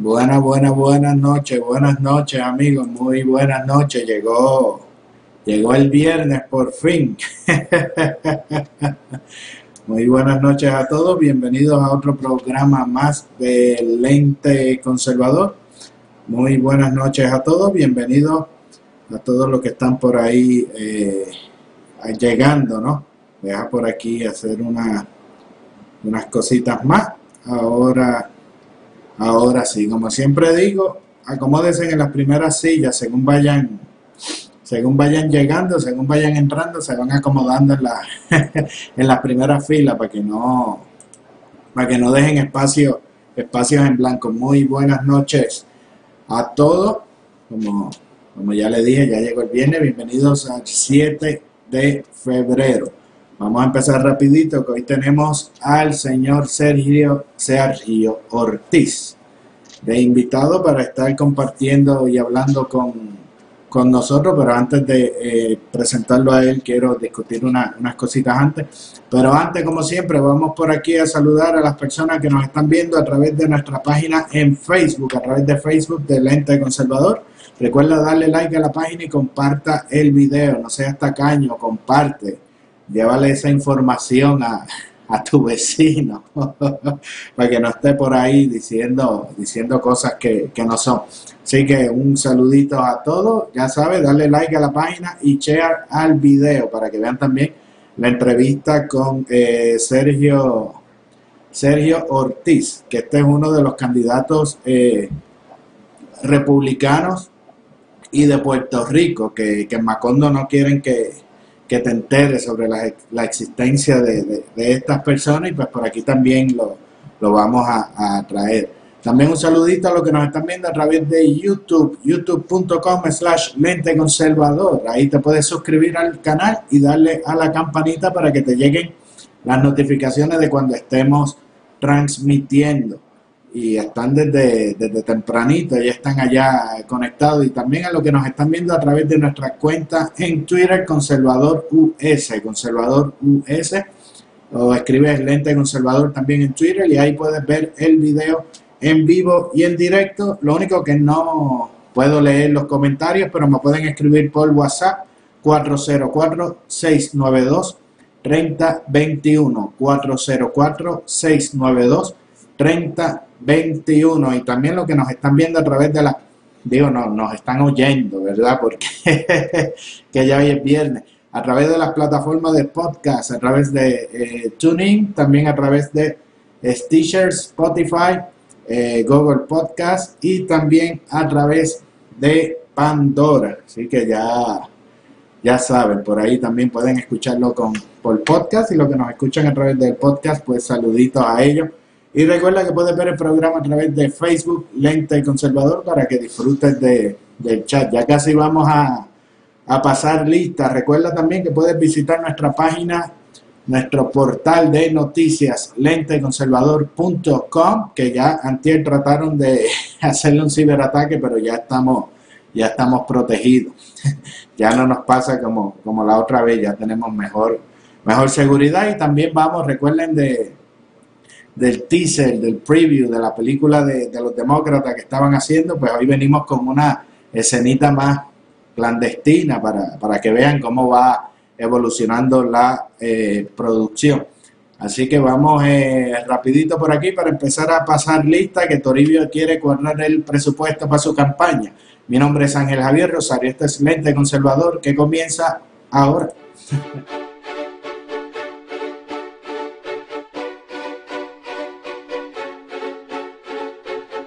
Buenas, buenas, buenas noches, buenas noches amigos, muy buenas noches. Llegó, llegó el viernes por fin. muy buenas noches a todos, bienvenidos a otro programa más de Lente Conservador. Muy buenas noches a todos, bienvenidos a todos los que están por ahí eh, llegando, ¿no? Deja por aquí hacer una, unas cositas más. Ahora Ahora sí, como siempre digo, acomódense en las primeras sillas según vayan según vayan llegando, según vayan entrando, se van acomodando en la, en las primeras filas para que no para que no dejen espacio, espacios en blanco. Muy buenas noches a todos. Como, como ya le dije, ya llegó el viernes. Bienvenidos al 7 de febrero. Vamos a empezar rapidito, que hoy tenemos al señor Sergio, Sergio Ortiz de invitado para estar compartiendo y hablando con, con nosotros, pero antes de eh, presentarlo a él quiero discutir unas cositas antes. Pero antes, como siempre, vamos por aquí a saludar a las personas que nos están viendo a través de nuestra página en Facebook, a través de Facebook de Lente Conservador. Recuerda darle like a la página y comparta el video, no seas tacaño, comparte llévale esa información a, tu vecino para que no esté por ahí diciendo, diciendo cosas que, no son. Así que un saludito a todos. Ya sabes, darle like a la página y share al video para que vean también la entrevista con eh, Sergio, Sergio Ortiz, que este es uno de los candidatos eh, republicanos y de Puerto Rico, que, que en Macondo no quieren que, que te enteres sobre la, la existencia de, de, estas personas y pues por aquí también lo, lo vamos a, a, traer. También un saludito a los que nos están viendo a través de YouTube, youtube.com slash lente conservador. Ahí te puedes suscribir al canal y darle a la campanita para que te lleguen las notificaciones de cuando estemos transmitiendo y están desde, desde tempranito, ya están allá conectados y también a los que nos están viendo a través de nuestra cuenta en Twitter, Conservador US, Conservador US, o escribes Lente Conservador también en Twitter y ahí puedes ver el video en vivo y en directo. Lo único que no puedo leer los comentarios, pero me pueden escribir por WhatsApp 404 692 3021 404 692 3021 y también lo que nos están viendo a través de la, digo, no, nos están oyendo, ¿verdad? Porque que ya hoy es viernes, a través de las plataformas de podcast, a través de eh, TuneIn, también a través de Stitcher, Spotify, eh, Google Podcast y también a través de Pandora. Así que ya, ya saben, por ahí también pueden escucharlo con, por podcast y lo que nos escuchan a través del podcast, pues saluditos a ellos. Y recuerda que puedes ver el programa a través de Facebook, Lente Conservador, para que disfrutes de, del chat. Ya casi vamos a, a pasar lista. Recuerda también que puedes visitar nuestra página, nuestro portal de noticias, lenteconservador.com, que ya antier trataron de hacerle un ciberataque, pero ya estamos, ya estamos protegidos. ya no nos pasa como, como la otra vez, ya tenemos mejor, mejor seguridad y también vamos, recuerden de del teaser, del preview de la película de, los demócratas que estaban haciendo, pues hoy venimos con una escenita más clandestina para, que vean cómo va evolucionando la eh, producción. Así que vamos eh, rapidito por aquí para empezar a pasar lista que Toribio quiere cuadrar el presupuesto para su campaña. Mi nombre es Ángel Javier Rosario, este es Lente Conservador que comienza ahora.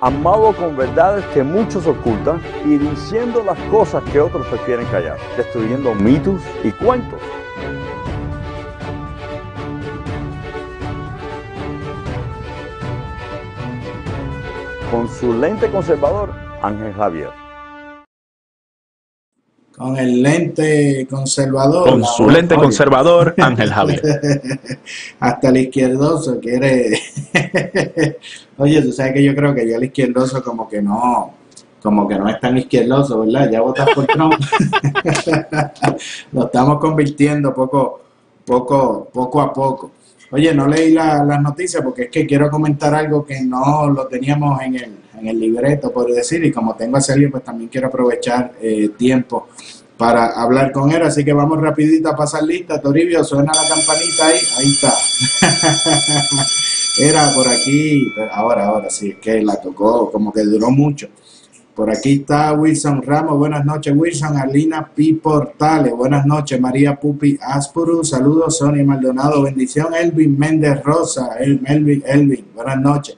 amado con verdades que muchos ocultan y diciendo las cosas que otros prefieren callar, destruyendo mitos y cuentos. Con su lente conservador, Ángel Javier. Con el lente conservador. Con su lente conservador, Ángel Javier. Hasta el izquierdoso quiere. Oye, tú sabes que yo creo que ya el izquierdoso como que no, como que no es tan izquierdoso, ¿verdad? Ya votas por Trump. Lo estamos convirtiendo poco, poco, poco a poco. Oye, no leí la- las noticias porque es que quiero comentar algo que no lo teníamos en el, en el libreto, por decir, y como tengo a Sergio, pues también quiero aprovechar eh, tiempo para hablar con él, así que vamos rapidito a pasar lista. Toribio, suena la campanita ahí, ahí está. Era por aquí, ahora, ahora sí, es que la tocó, como que duró mucho. Por aquí está Wilson Ramos, buenas noches Wilson, Alina P. Portales, buenas noches María Pupi Aspuru, saludos Sonia Maldonado, bendición Elvin Méndez Rosa, El- Elvin, Elvin, buenas noches.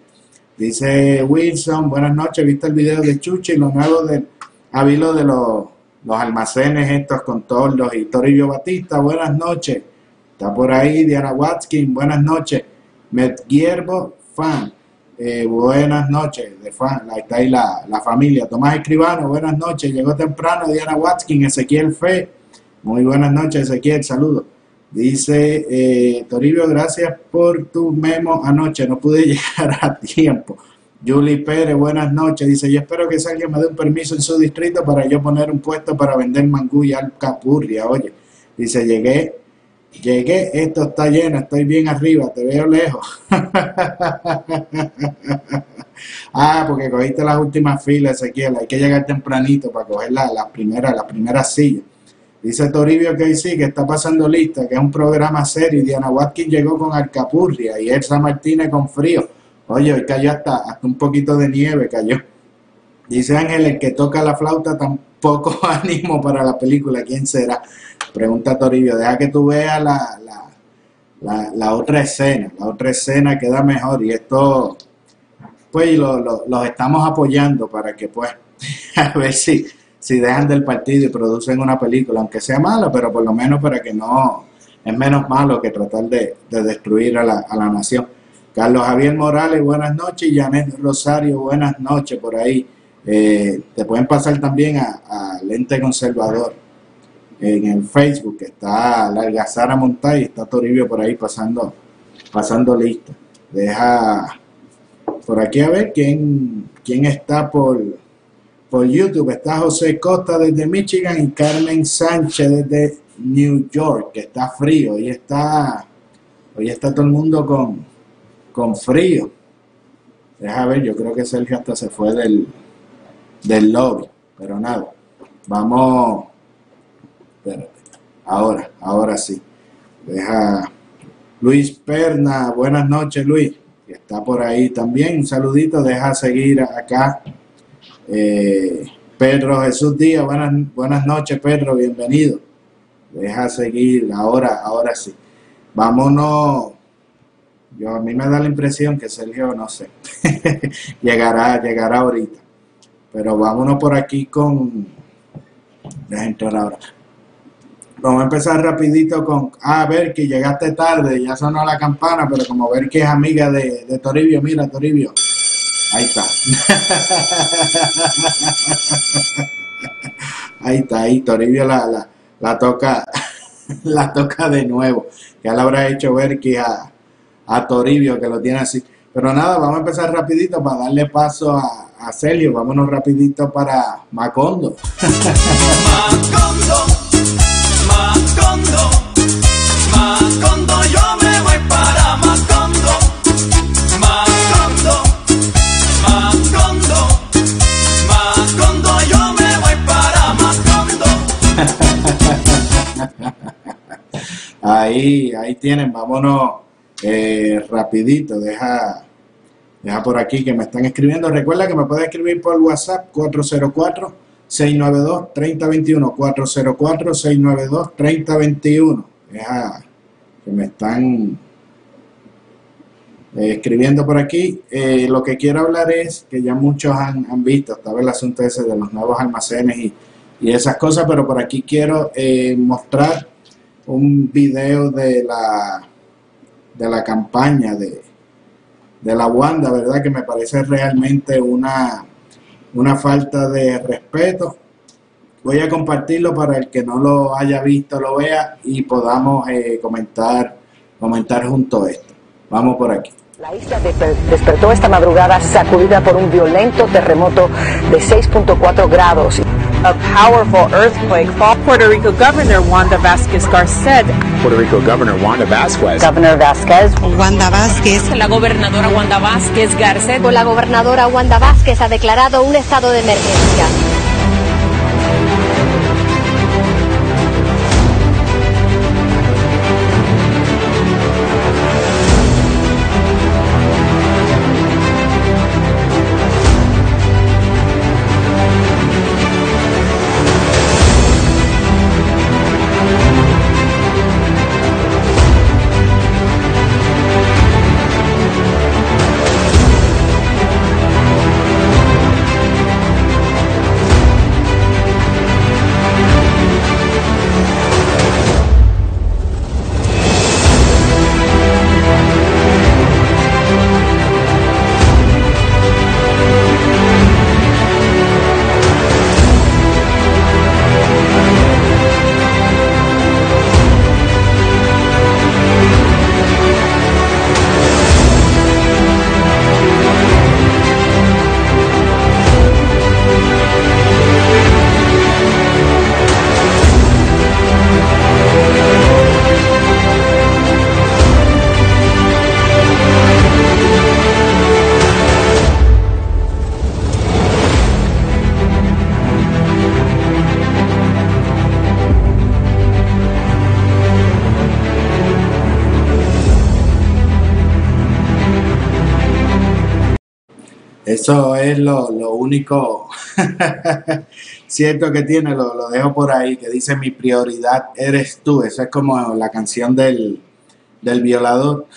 Dice Wilson, buenas noches, ¿viste el video de Chuchi lo nuevo del Avilo de los, los almacenes estos con tordos y Torillo Batista, buenas noches. Está por ahí Diana Watkins, buenas noches. Medgierbo Fan, eh, buenas noches, está ahí la, la familia. Tomás Escribano, buenas noches, llegó temprano Diana Watkins, Ezequiel Fe, muy buenas noches Ezequiel, saludos. Dice eh, Toribio, gracias por tu memo anoche, no pude llegar a tiempo. Julie Pérez, buenas noches. Dice, yo espero que alguien me dé un permiso en su distrito para yo poner un puesto para vender mangú y alcapurria. Oye, dice, llegué, llegué, esto está lleno, estoy bien arriba, te veo lejos. ah, porque cogiste las últimas filas, Ezequiel, hay que llegar tempranito para coger la- las primeras, las primeras sillas. Dice Toribio que sí, que está pasando lista, que es un programa serio. Diana Watkins llegó con alcapurria y Elsa Martínez con frío. Oye, hoy cayó hasta, hasta un poquito de nieve, cayó. Dice Ángel, el que toca la flauta tampoco ánimo para la película. ¿Quién será? Pregunta Toribio. Deja que tú veas la, la, la, la otra escena. La otra escena queda mejor. Y esto, pues, lo- lo- los estamos apoyando para que, pues, a ver si, si dejan del partido y producen una película, aunque sea mala, pero por lo menos para que no, es menos malo que tratar de, de destruir a la, a la nación. Carlos Javier Morales, buenas noches. Janet Rosario, buenas noches por ahí. Eh, te pueden pasar también a, a Lente Conservador en el Facebook, está Larga Sara Montay, está Toribio por ahí pasando, pasando lista. Deja por aquí a ver quién, quién está por, por YouTube. Está José Costa desde Michigan y Carmen Sánchez desde New York, que está frío. Hoy está, hoy está todo el mundo con, con frío. Deja ver, yo creo que Sergio hasta se fue del, del lobby, pero nada. Vamos, espérate, ahora, ahora sí. Deja Luis Perna, buenas noches Luis, está por ahí también. Un saludito, deja seguir acá. Eh, Pedro Jesús Díaz, buenas, buenas noches Pedro, bienvenido. Deja seguir, ahora, ahora sí. Vámonos. Yo, a mí me da la impresión que Sergio, no sé, llegará, llegará ahorita. Pero vámonos por aquí con... Deja entrar ahora. Vamos a empezar rapidito con... Ah, ver que llegaste tarde, ya sonó la campana, pero como ver que es amiga de, de Toribio, mira Toribio. Ahí está. Ahí está, ahí Toribio la, la, la toca, la toca de nuevo. Ya le habrá hecho ver que a, a Toribio que lo tiene así. Pero nada, vamos a empezar rapidito para darle paso a, a Celio. Vámonos rapidito para. Macondo, Macondo, Ahí, ahí tienen, vámonos eh, rapidito, deja, deja por aquí que me están escribiendo. Recuerda que me puedes escribir por WhatsApp 404-692-3021, 404-692-3021. Deja que me están eh, escribiendo por aquí. Eh, lo que quiero hablar es que ya muchos han, han visto, estaba el asunto ese de los nuevos almacenes y, y esas cosas, pero por aquí quiero eh, mostrar un video de la de la campaña de, de la Wanda, ¿verdad? Que me parece realmente una, una falta de respeto voy a compartirlo para el que no lo haya visto, lo vea y podamos eh, comentar, comentar junto esto. Vamos por aquí. La isla despertó esta madrugada sacudida por un violento terremoto de 6.4 grados. A powerful earthquake. Puerto Rico Governor Wanda Vázquez Garcet. Puerto Rico Governor Wanda Vasquez. Governor Vázquez. Wanda Vázquez. La gobernadora Wanda Vázquez Garcet. La gobernadora Wanda Vázquez ha declarado un estado de emergencia. Eso es lo, lo único cierto que tiene, lo, lo dejo por ahí, que dice mi prioridad eres tú. Eso es como la canción del, del violador,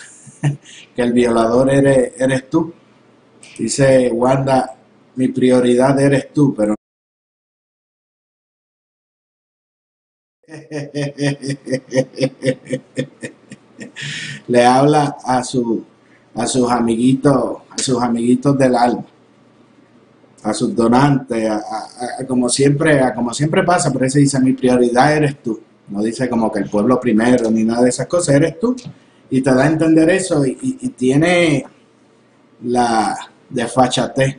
que el violador eres, eres tú. Dice Wanda, mi prioridad eres tú, pero le habla a su a sus amiguitos, a sus amiguitos del alma, a sus donantes, a, como siempre, a como siempre pasa, pero ese dice mi prioridad eres tú. No dice como que el pueblo primero ni nada de esas cosas, eres tú. Y te da a entender eso y tiene la desfachatez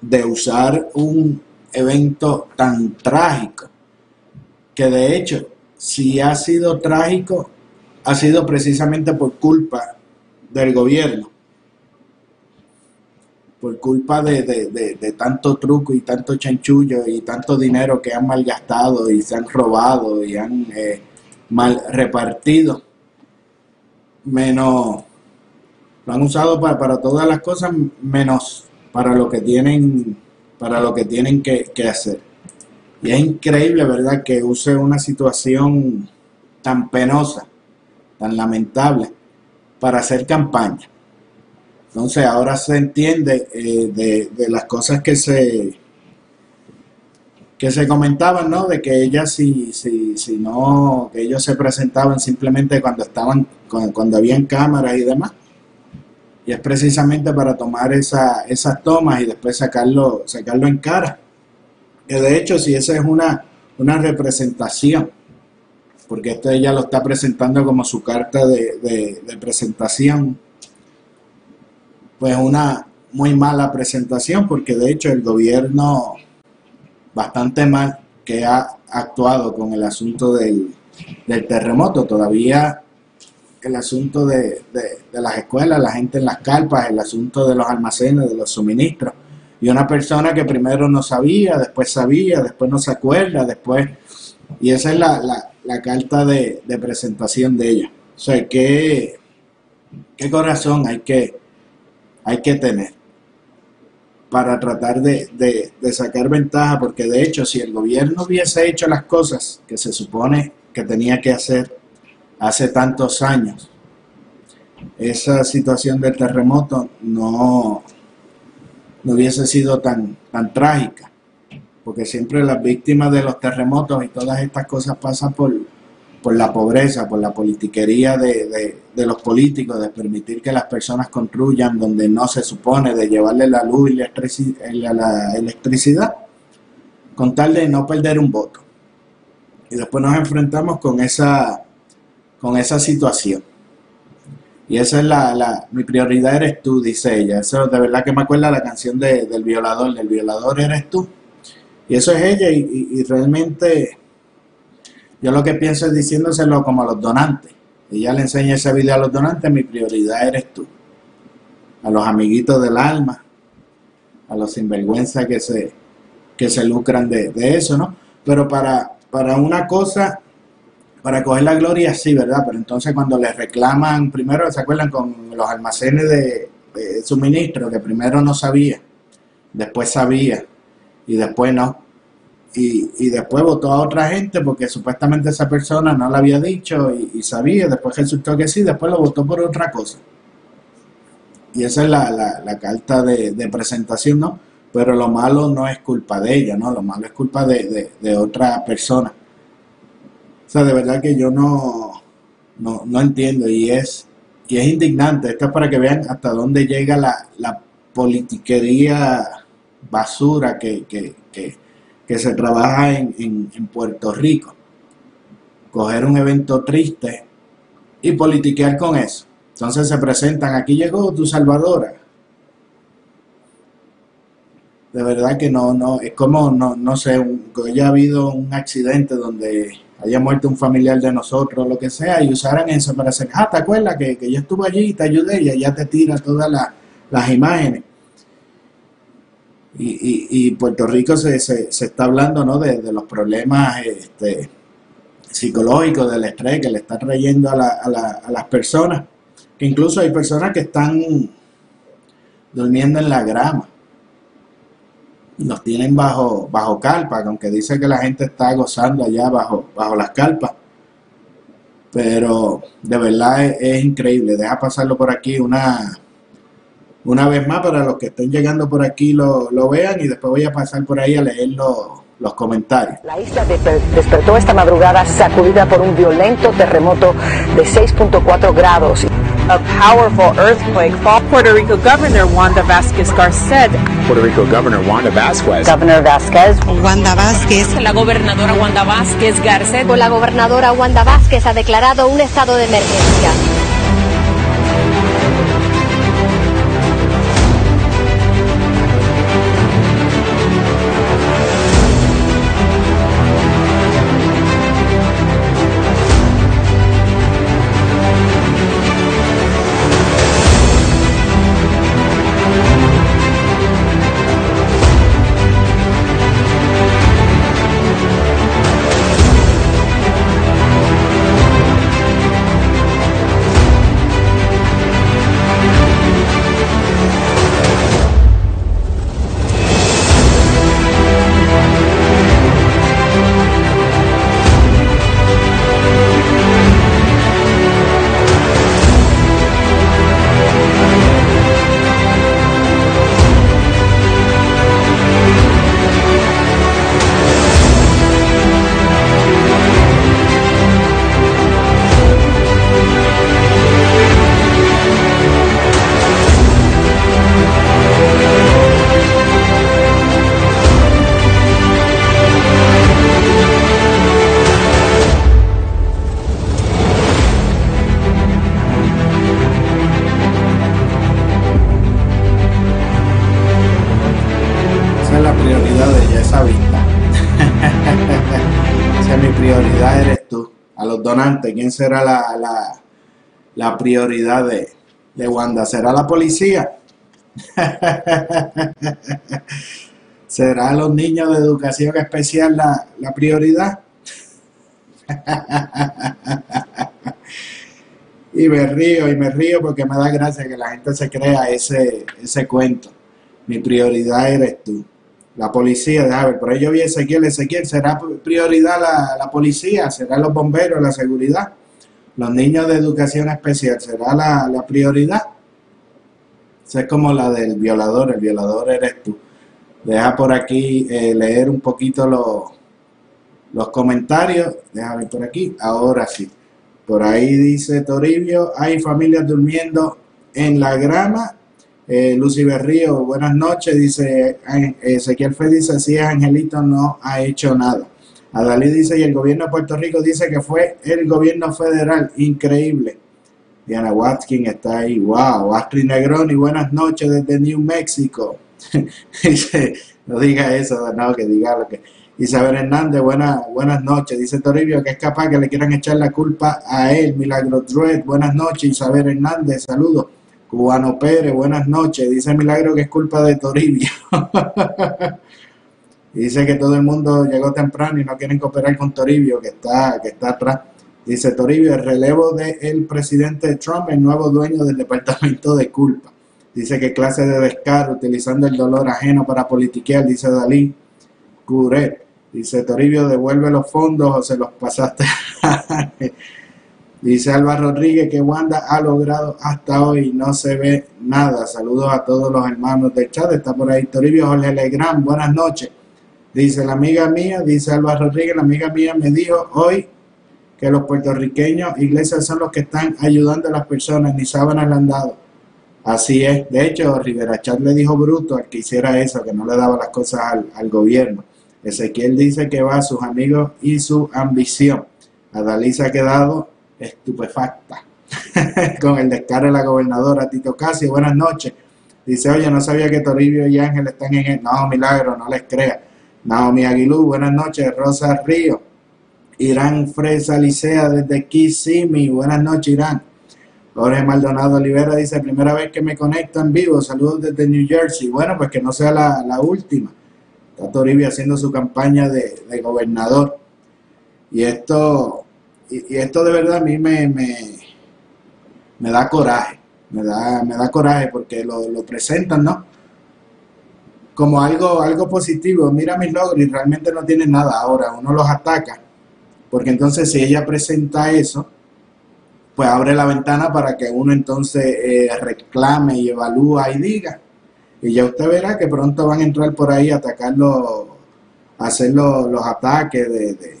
de usar un evento tan trágico que de hecho, si ha sido trágico, ha sido precisamente por culpa del gobierno, por culpa de, de- de- tanto truco y tanto chanchullo y tanto dinero que han malgastado y se han robado y han eh, mal repartido, menos lo han usado para, para todas las cosas menos para lo que tienen para lo que tienen que, que hacer. Y es increíble, ¿verdad?, que use una situación tan penosa, tan lamentable, para hacer campaña. Entonces ahora se entiende eh, de, de las cosas que se que se comentaban, ¿no? De que ellas si, si, si no, que ellos se presentaban simplemente cuando estaban, cuando, cuando habían cámaras y demás. Y es precisamente para tomar esa, esas tomas y después sacarlo, sacarlo en cara. Que de hecho, si esa es una, una representación, porque esto ella lo está presentando como su carta de, de- de presentación, pues una muy mala presentación, porque de hecho el gobierno bastante mal que ha actuado con el asunto del, del terremoto. Todavía el asunto de, de- las escuelas, la gente en las carpas, el asunto de los almacenes, de los suministros. Y una persona que primero no sabía, después sabía, después no se acuerda, después... Y esa es la, la- la carta de, de presentación de ella. O sea, ¿qué, qué corazón hay que, hay que tener para tratar de, de- sacar ventaja? Porque de hecho, si el gobierno hubiese hecho las cosas que se supone que tenía que hacer hace tantos años, esa situación del terremoto no, no hubiese sido tan, tan trágica, porque siempre las víctimas de los terremotos y todas estas cosas pasan por, por la pobreza, por la politiquería de, de- los políticos, de permitir que las personas construyan donde no se supone, de llevarle la luz y la- la electricidad. con tal de no perder un voto. Y después nos enfrentamos con esa, con esa situación. Y esa es la, la, mi prioridad eres tú, dice ella. Eso de verdad que me acuerda la canción de- del violador, del violador eres tú. Y eso es ella y, y- y realmente yo lo que pienso es diciéndoselo como a los donantes. Ella le enseña ese video a los donantes, mi prioridad eres tú. A los amiguitos del alma, a los sinvergüenza que se, que se lucran de, de eso, ¿no? Pero para, para una cosa, para coger la gloria, sí, ¿verdad? Pero entonces cuando les reclaman, primero, ¿se acuerdan con los almacenes de, de suministro? Que primero no sabía, después sabía y después no. Y, y después votó a otra gente porque supuestamente esa persona no le había dicho y, sabía, después resultó que sí, después lo votó por otra cosa. Y esa es la, la, la carta de, de presentación, ¿no? Pero lo malo no es culpa de ella, ¿no? Lo malo es culpa de, de, de otra persona. O sea, de verdad que yo no, no, no entiendo y es, y es indignante. Esto es para que vean hasta dónde llega la, la politiquería basura que, que, que, que se trabaja en, en, en Puerto Rico. Coger un evento triste y politiquear con eso. Entonces se presentan, aquí llegó tu salvadora. De verdad que no, no, es como, no, no sé, un, que haya habido un accidente donde haya muerto un familiar de nosotros, lo que sea, y usaran eso para hacer, ah, ¿te acuerdas que, que yo estuve allí y te ayudé? Y ella te tira todas la- las imágenes. Y, y, y Puerto Rico se, se, se está hablando, ¿no? De, los problemas este, psicológicos, del estrés que le está trayendo a, la, a, la, a las personas. Que incluso hay personas que están durmiendo en la grama. Los tienen bajo, bajo carpa, aunque dice que la gente está gozando allá bajo, bajo las carpas. Pero de verdad es increíble. Deja pasarlo por aquí una, una vez más para los que estén llegando por aquí lo, lo vean y después voy a pasar por ahí a leer los, los comentarios. La isla desper- despertó esta madrugada sacudida por un violento terremoto de 6.4 grados. A powerful earthquake fall. Puerto Rico Governor Wanda Vasquez Garcet. Puerto Rico Governor Wanda Vasquez. Governor Vasquez Wanda Vázquez, La gobernadora Wanda Vázquez Garcet. La gobernadora Wanda Vázquez ha declarado un estado de emergencia. Será la, la, la prioridad de, de Wanda? ¿Será la policía? ¿Será los niños de educación especial la, la prioridad? y me río, y me río porque me da gracia que la gente se crea ese, ese cuento. Mi prioridad eres tú. La policía, déjame ver, por ahí yo vi Ezequiel, Ezequiel, ¿será prioridad la, la policía? ¿Será los bomberos, la seguridad? Los niños de educación especial, ¿será la, la prioridad? Esa es como la del violador, el violador eres tú. Deja por aquí eh, leer un poquito los, los comentarios. Déjame por aquí. Ahora sí. Por ahí dice Toribio, hay familias durmiendo en la grama Eh, Lucy Berrío, buenas noches, dice Ezequiel Fe dice, sí, Angelito no ha hecho nada. Adalí dice, y el gobierno de Puerto Rico dice que fue el gobierno federal, increíble. Diana Watkins está ahí, wow. Astrid Negroni, buenas noches desde New Mexico. no diga eso, no, que diga lo que... Isabel Hernández, buenas, noches. Dice Toribio que es capaz que le quieran echar la culpa a él. Milagro Druid, buenas noches. Isabel Hernández, saludos. Cubano Pérez, buenas noches. Dice Milagro que es culpa de Toribio. Dice que todo el mundo llegó temprano y no quieren cooperar con Toribio, que está, que está atrás. Dice Toribio, el relevo del presidente Trump, el nuevo dueño del departamento de culpa. Dice que clase de descaro, utilizando el dolor ajeno para politiquear, dice Dalí. Curet. Dice Toribio, devuelve los fondos o se los pasaste. Dice Alba Rodríguez que Wanda ha logrado hasta hoy, no se ve nada. Saludos a todos los hermanos del chat. Está por ahí Toribio Jorge Legrand, buenas noches. Dice la amiga mía, dice Alba Rodríguez, la amiga mía me dijo hoy que los puertorriqueños, iglesias son los que están ayudando a las personas, ni sábanas le han dado. Así es. De hecho, Rivera Chat le dijo bruto al que hiciera eso, que no le daba las cosas al, gobierno. Ezequiel dice que va a sus amigos y su ambición. Adalí se ha quedado estupefacta con el descargo de la gobernadora Tito Casio. Buenas noches. Dice, oye, no sabía que Toribio y Ángel están en el... No, milagro, no les crea. Naomi Aguilú, buenas noches. Rosa Río. Irán Fresa Licea desde Kissimmee. Buenas noches, Irán. Jorge Maldonado Olivera dice, primera vez que me conecto en vivo. Saludos desde New Jersey. Bueno, pues que no sea la, la última. Está Toribio haciendo su campaña de, de gobernador. Y esto, y, y esto de verdad a mí me, me, me da coraje. Me da, me da coraje porque lo, lo presentan, ¿no? Como algo, algo positivo. Mira mis logros y realmente no tienen nada. Ahora uno los ataca. Porque entonces si ella presenta eso, pues abre la ventana para que uno entonces eh, reclame y evalúa y diga. Y ya usted verá que pronto van a entrar por ahí a atacarlo, a hacer los, los ataques de, de,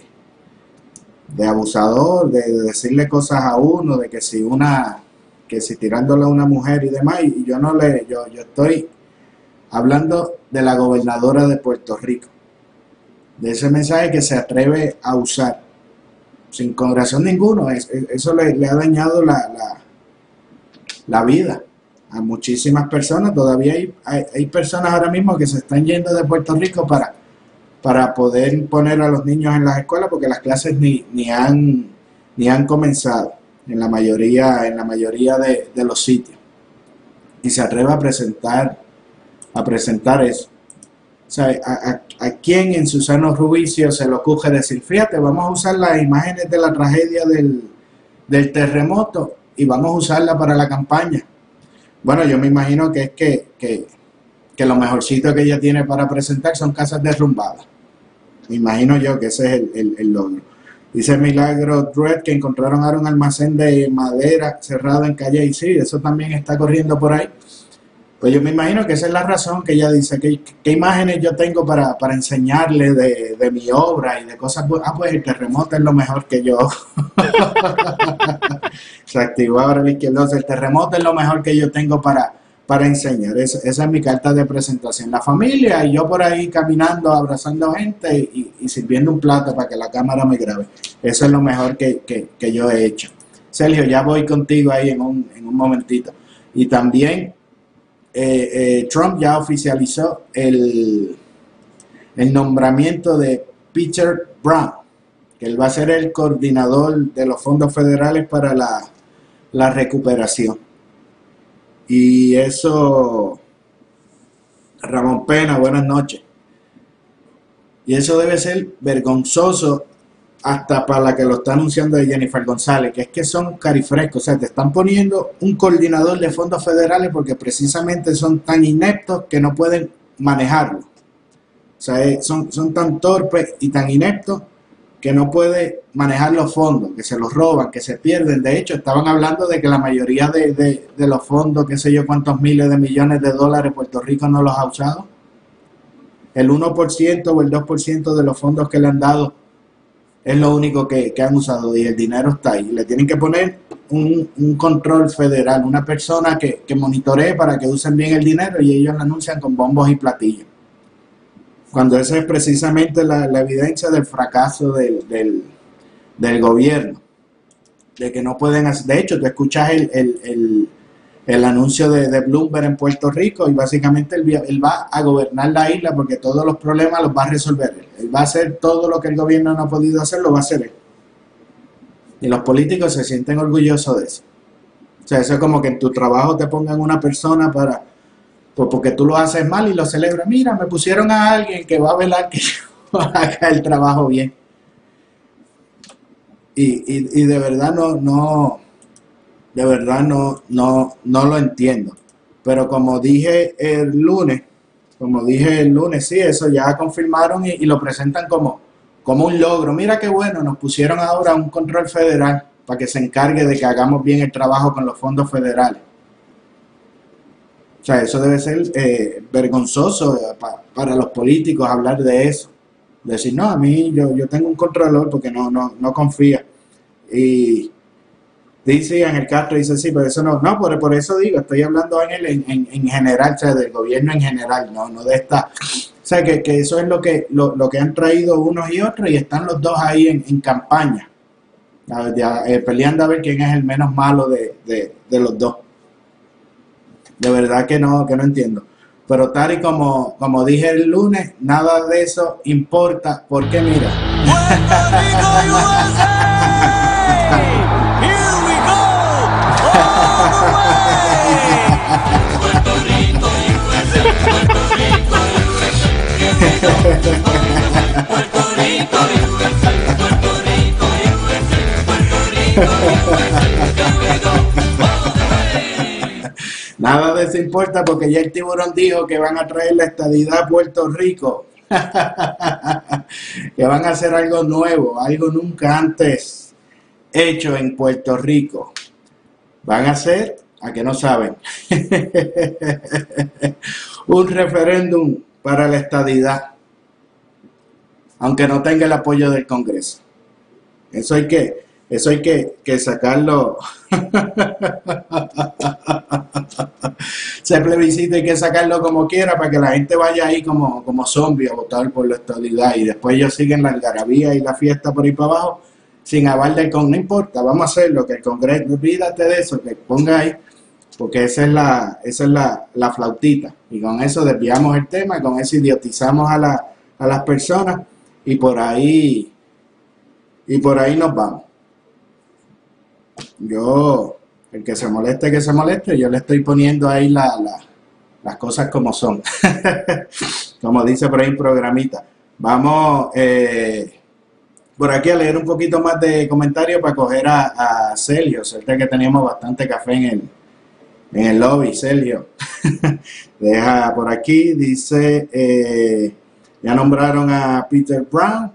de abusador, de, de decirle cosas a uno, de que si una, que si tirándole a una mujer y demás, y yo no le, yo, yo estoy hablando de la gobernadora de Puerto Rico, de ese mensaje que se atreve a usar, sin corazón ninguno, es- es- eso le, le ha dañado la, la, la vida a muchísimas personas, todavía hay, hay, hay personas ahora mismo que se están yendo de Puerto Rico para, para poder poner a los niños en las escuelas porque las clases ni, ni han ni han comenzado en la mayoría en la mayoría de, de los sitios. Y se atreve a presentar a presentar eso o sea, a, a, quién en su sano juicio se le ocurre decir, fíjate, vamos a usar las imágenes de la tragedia del, del terremoto y vamos a usarla para la campaña. Bueno, yo me imagino que es que, que, que lo mejorcito que ella tiene para presentar son casas derrumbadas. Me imagino yo que ese es el, el, el logro. Dice Milagro Druid que encontraron ahora un almacén de madera cerrado en calle y sí, eso también está corriendo por ahí. Pues yo me imagino que esa es la razón que ella dice, que, qué imágenes yo tengo para, para enseñarle de, de mi obra y de cosas. Ah, pues el terremoto es lo mejor que yo. Se activó ahora el izquierdoso. El terremoto es lo mejor que yo tengo para, para enseñar. Esa, esa es mi carta de presentación. La familia y yo por ahí caminando, abrazando gente y, y sirviendo un plato para que la cámara me grabe. Eso es lo mejor que, que- que yo he hecho. Sergio, ya voy contigo ahí en un, en un momentito. Y también eh, eh, Trump ya oficializó el, el nombramiento de Peter Brown, que él va a ser el coordinador de los fondos federales para la, la recuperación. Y eso, Ramón Pena, buenas noches. Y eso debe ser vergonzoso hasta para la que lo está anunciando de Jennifer González, que es que son carifrescos, o sea, te están poniendo un coordinador de fondos federales porque precisamente son tan ineptos que no pueden manejarlo. O sea, eh, son, son tan torpes y tan ineptos que no puede manejar los fondos, que se los roban, que se pierden. De hecho, estaban hablando de que la mayoría de, de- los fondos, qué sé yo, cuántos miles de millones de dólares Puerto Rico no los ha usado. El 1% o el 2% de los fondos que le han dado es lo único que, que han usado y el dinero está ahí. Le tienen que poner un, un control federal, una persona que, que monitoree para que usen bien el dinero y ellos lo anuncian con bombos y platillos. Cuando esa es precisamente la, la evidencia del fracaso del, del, del gobierno, de que no pueden hacer, de hecho, tú escuchas el, el, el, el anuncio de, de Bloomberg en Puerto Rico y básicamente él, va a gobernar la isla porque todos los problemas los va a resolver él. Él va a hacer todo lo que el gobierno no ha podido hacer, lo va a hacer él. Y los políticos se sienten orgullosos de eso. O sea, eso es como que en tu trabajo te pongan una persona para, pues porque tú lo haces mal y lo celebras. Mira, me pusieron a alguien que va a velar que yo haga el trabajo bien. Y, y, y de verdad no, no, de verdad no, no, no lo entiendo. Pero como dije el lunes, como dije el lunes, sí, eso ya confirmaron y, lo presentan como, como un logro. Mira qué bueno, nos pusieron ahora un control federal para que se encargue de que hagamos bien el trabajo con los fondos federales. O sea, eso debe ser eh, vergonzoso eh, pa- para los políticos hablar de eso. Decir, no, a mí yo, yo tengo un controlador porque no, no, no confía. Y dice Ángel Castro, dice, sí, pero eso no, no, por, por eso digo, estoy hablando Ángel en, en, en general, o sea, del gobierno en general, no, no de esta. O sea, que, que eso es lo que, lo, lo que han traído unos y otros y están los dos ahí en, en campaña, eh, peleando a ver quién es el menos malo de, de, de los dos. De verdad que no, que no entiendo. Pero tal y como, como dije el lunes, nada de eso importa, porque mira, Nada de eso importa porque ya el tiburón dijo que van a traer la estadidad a Puerto Rico. que van a hacer algo nuevo, algo nunca antes hecho en Puerto Rico. Van a hacer, a que no saben, un referéndum para la estadidad, aunque no tenga el apoyo del Congreso. Eso hay que, eso hay que, que sacarlo. ese plebiscito hay que sacarlo como quiera para que la gente vaya ahí como, como a votar por la estabilidad y después ellos siguen la algarabía y la fiesta por ahí para abajo sin aval del con no importa, vamos a hacerlo, que el Congreso, olvídate de eso, que ponga ahí, porque esa es la, esa es la, la flautita, y con eso desviamos el tema, con eso idiotizamos a, la, a las personas, y por ahí, y por ahí nos vamos. Yo, el que se moleste, que se moleste, yo le estoy poniendo ahí la, la- las cosas como son. como dice por ahí un programita. Vamos eh, por aquí a leer un poquito más de comentarios para coger a, a Celio. Cerca que teníamos bastante café en el, en el lobby, Celio. Deja por aquí, dice, eh, ya nombraron a Peter Brown.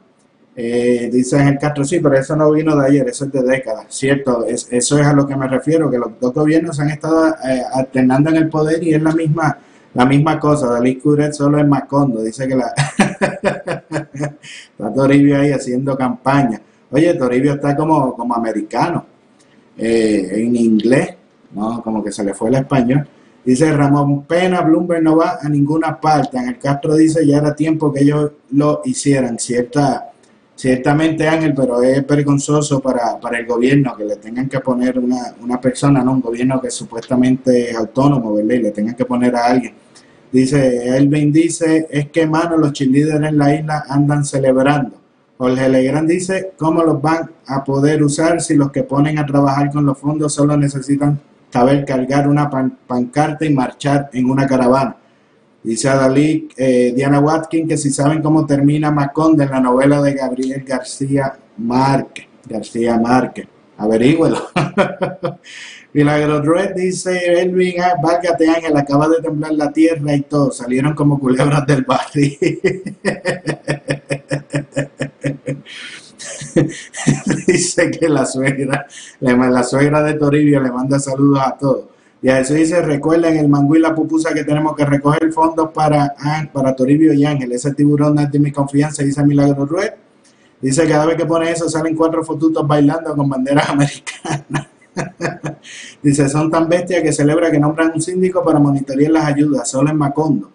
Eh, dice Ángel Castro, sí, pero eso no vino de ayer, eso es de décadas, cierto, es- eso es a lo que me refiero, que los dos gobiernos han estado eh, alternando en el poder y es la misma, la misma cosa, Dalí Curet solo es Macondo, dice que la está Toribio ahí haciendo campaña, oye, Toribio está como, como americano, eh, en inglés, ¿no? como que se le fue el español, Dice Ramón Pena, Bloomberg no va a ninguna parte. Ángel Castro dice ya era tiempo que ellos lo hicieran. Cierta, ciertamente Ángel, pero es vergonzoso para, para el gobierno que le tengan que poner una, una persona, no un gobierno que supuestamente es autónomo, ¿verdad? Y le tengan que poner a alguien. Dice, Elvin dice, es que mano, los cheerleaders en la isla andan celebrando. Jorge Legrand dice, ¿cómo los van a poder usar si los que ponen a trabajar con los fondos solo necesitan saber cargar una pan- pancarta y marchar en una caravana? Dice Adalí, eh, Diana Watkins, que si saben cómo termina Maconde en la novela de Gabriel García Márquez. García Márquez, averígüelo. Milagro Red dice, Elvin, ah, válgate Ángel, acaba de temblar la tierra y todo, salieron como culebras del barrio. dice que la suegra, le ma- la suegra de Toribio le manda saludos a todos. Y a eso dice, recuerden el mangú y la pupusa que tenemos que recoger fondos para, Án- para Toribio y Ángel. Ese tiburón no es de mi confianza, dice Milagro Rued. Dice cada vez que pone eso salen cuatro fotutos bailando con banderas americanas. Dice, son tan bestias que celebra que nombran un síndico para monitorear las ayudas, solo en Macondo.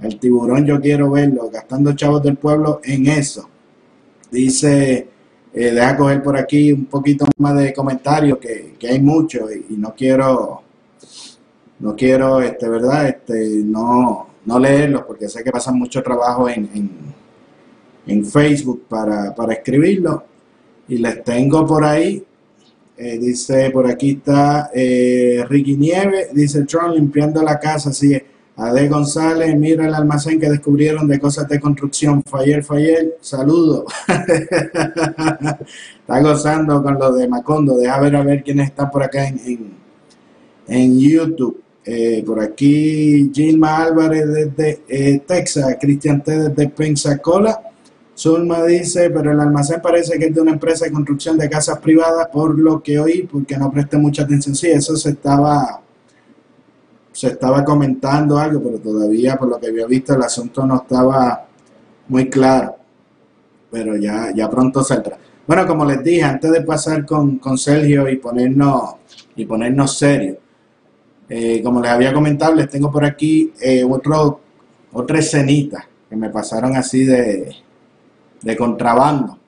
El tiburón yo quiero verlo, gastando chavos del pueblo en eso. Dice, eh, deja coger por aquí un poquito más de comentarios, que, que hay mucho y, no quiero, no quiero, este, ¿verdad? Este, no, no leerlos porque sé que pasan mucho trabajo en, en, en Facebook para, para escribirlo. Y les tengo por ahí, eh, dice, por aquí está eh, Ricky Nieve, dice Tron limpiando la casa, sigue. Ade González, mira el almacén que descubrieron de cosas de construcción. Fayer, Fayer, saludo. está gozando con lo de Macondo. Deja ver a ver quiénes están por acá en, en, en YouTube. Eh, por aquí Gilma Álvarez desde eh, Texas, Cristian T desde Pensacola. Zulma dice, pero el almacén parece que es de una empresa de construcción de casas privadas, por lo que oí, porque no presté mucha atención. Sí, eso se estaba, se estaba comentando algo, pero todavía, por lo que había visto, el asunto no estaba muy claro. Pero ya, ya pronto saldrá. Bueno, como les dije, antes de pasar con, con Sergio y ponernos, y ponernos serios, eh, como les había comentado, les tengo por aquí eh, otro, otra escenita que me pasaron así de, de contrabando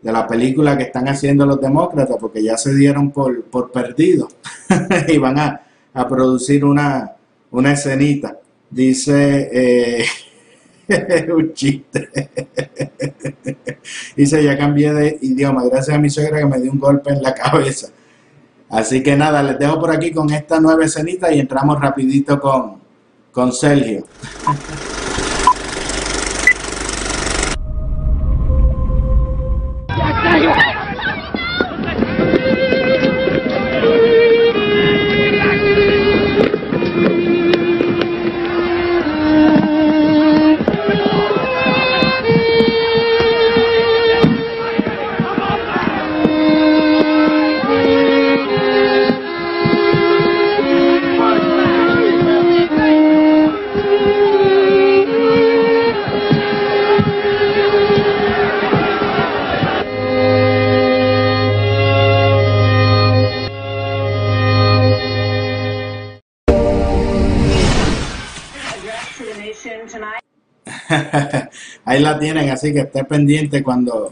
de la película que están haciendo los demócratas, porque ya se dieron por, por perdidos y van a, a producir una, una escenita. Dice eh, un chiste. Dice, ya cambié de idioma, gracias a mi suegra que me dio un golpe en la cabeza. Así que nada, les dejo por aquí con esta nueva escenita y entramos rapidito con, con Sergio. Ahí la tienen, así que esté pendiente cuando,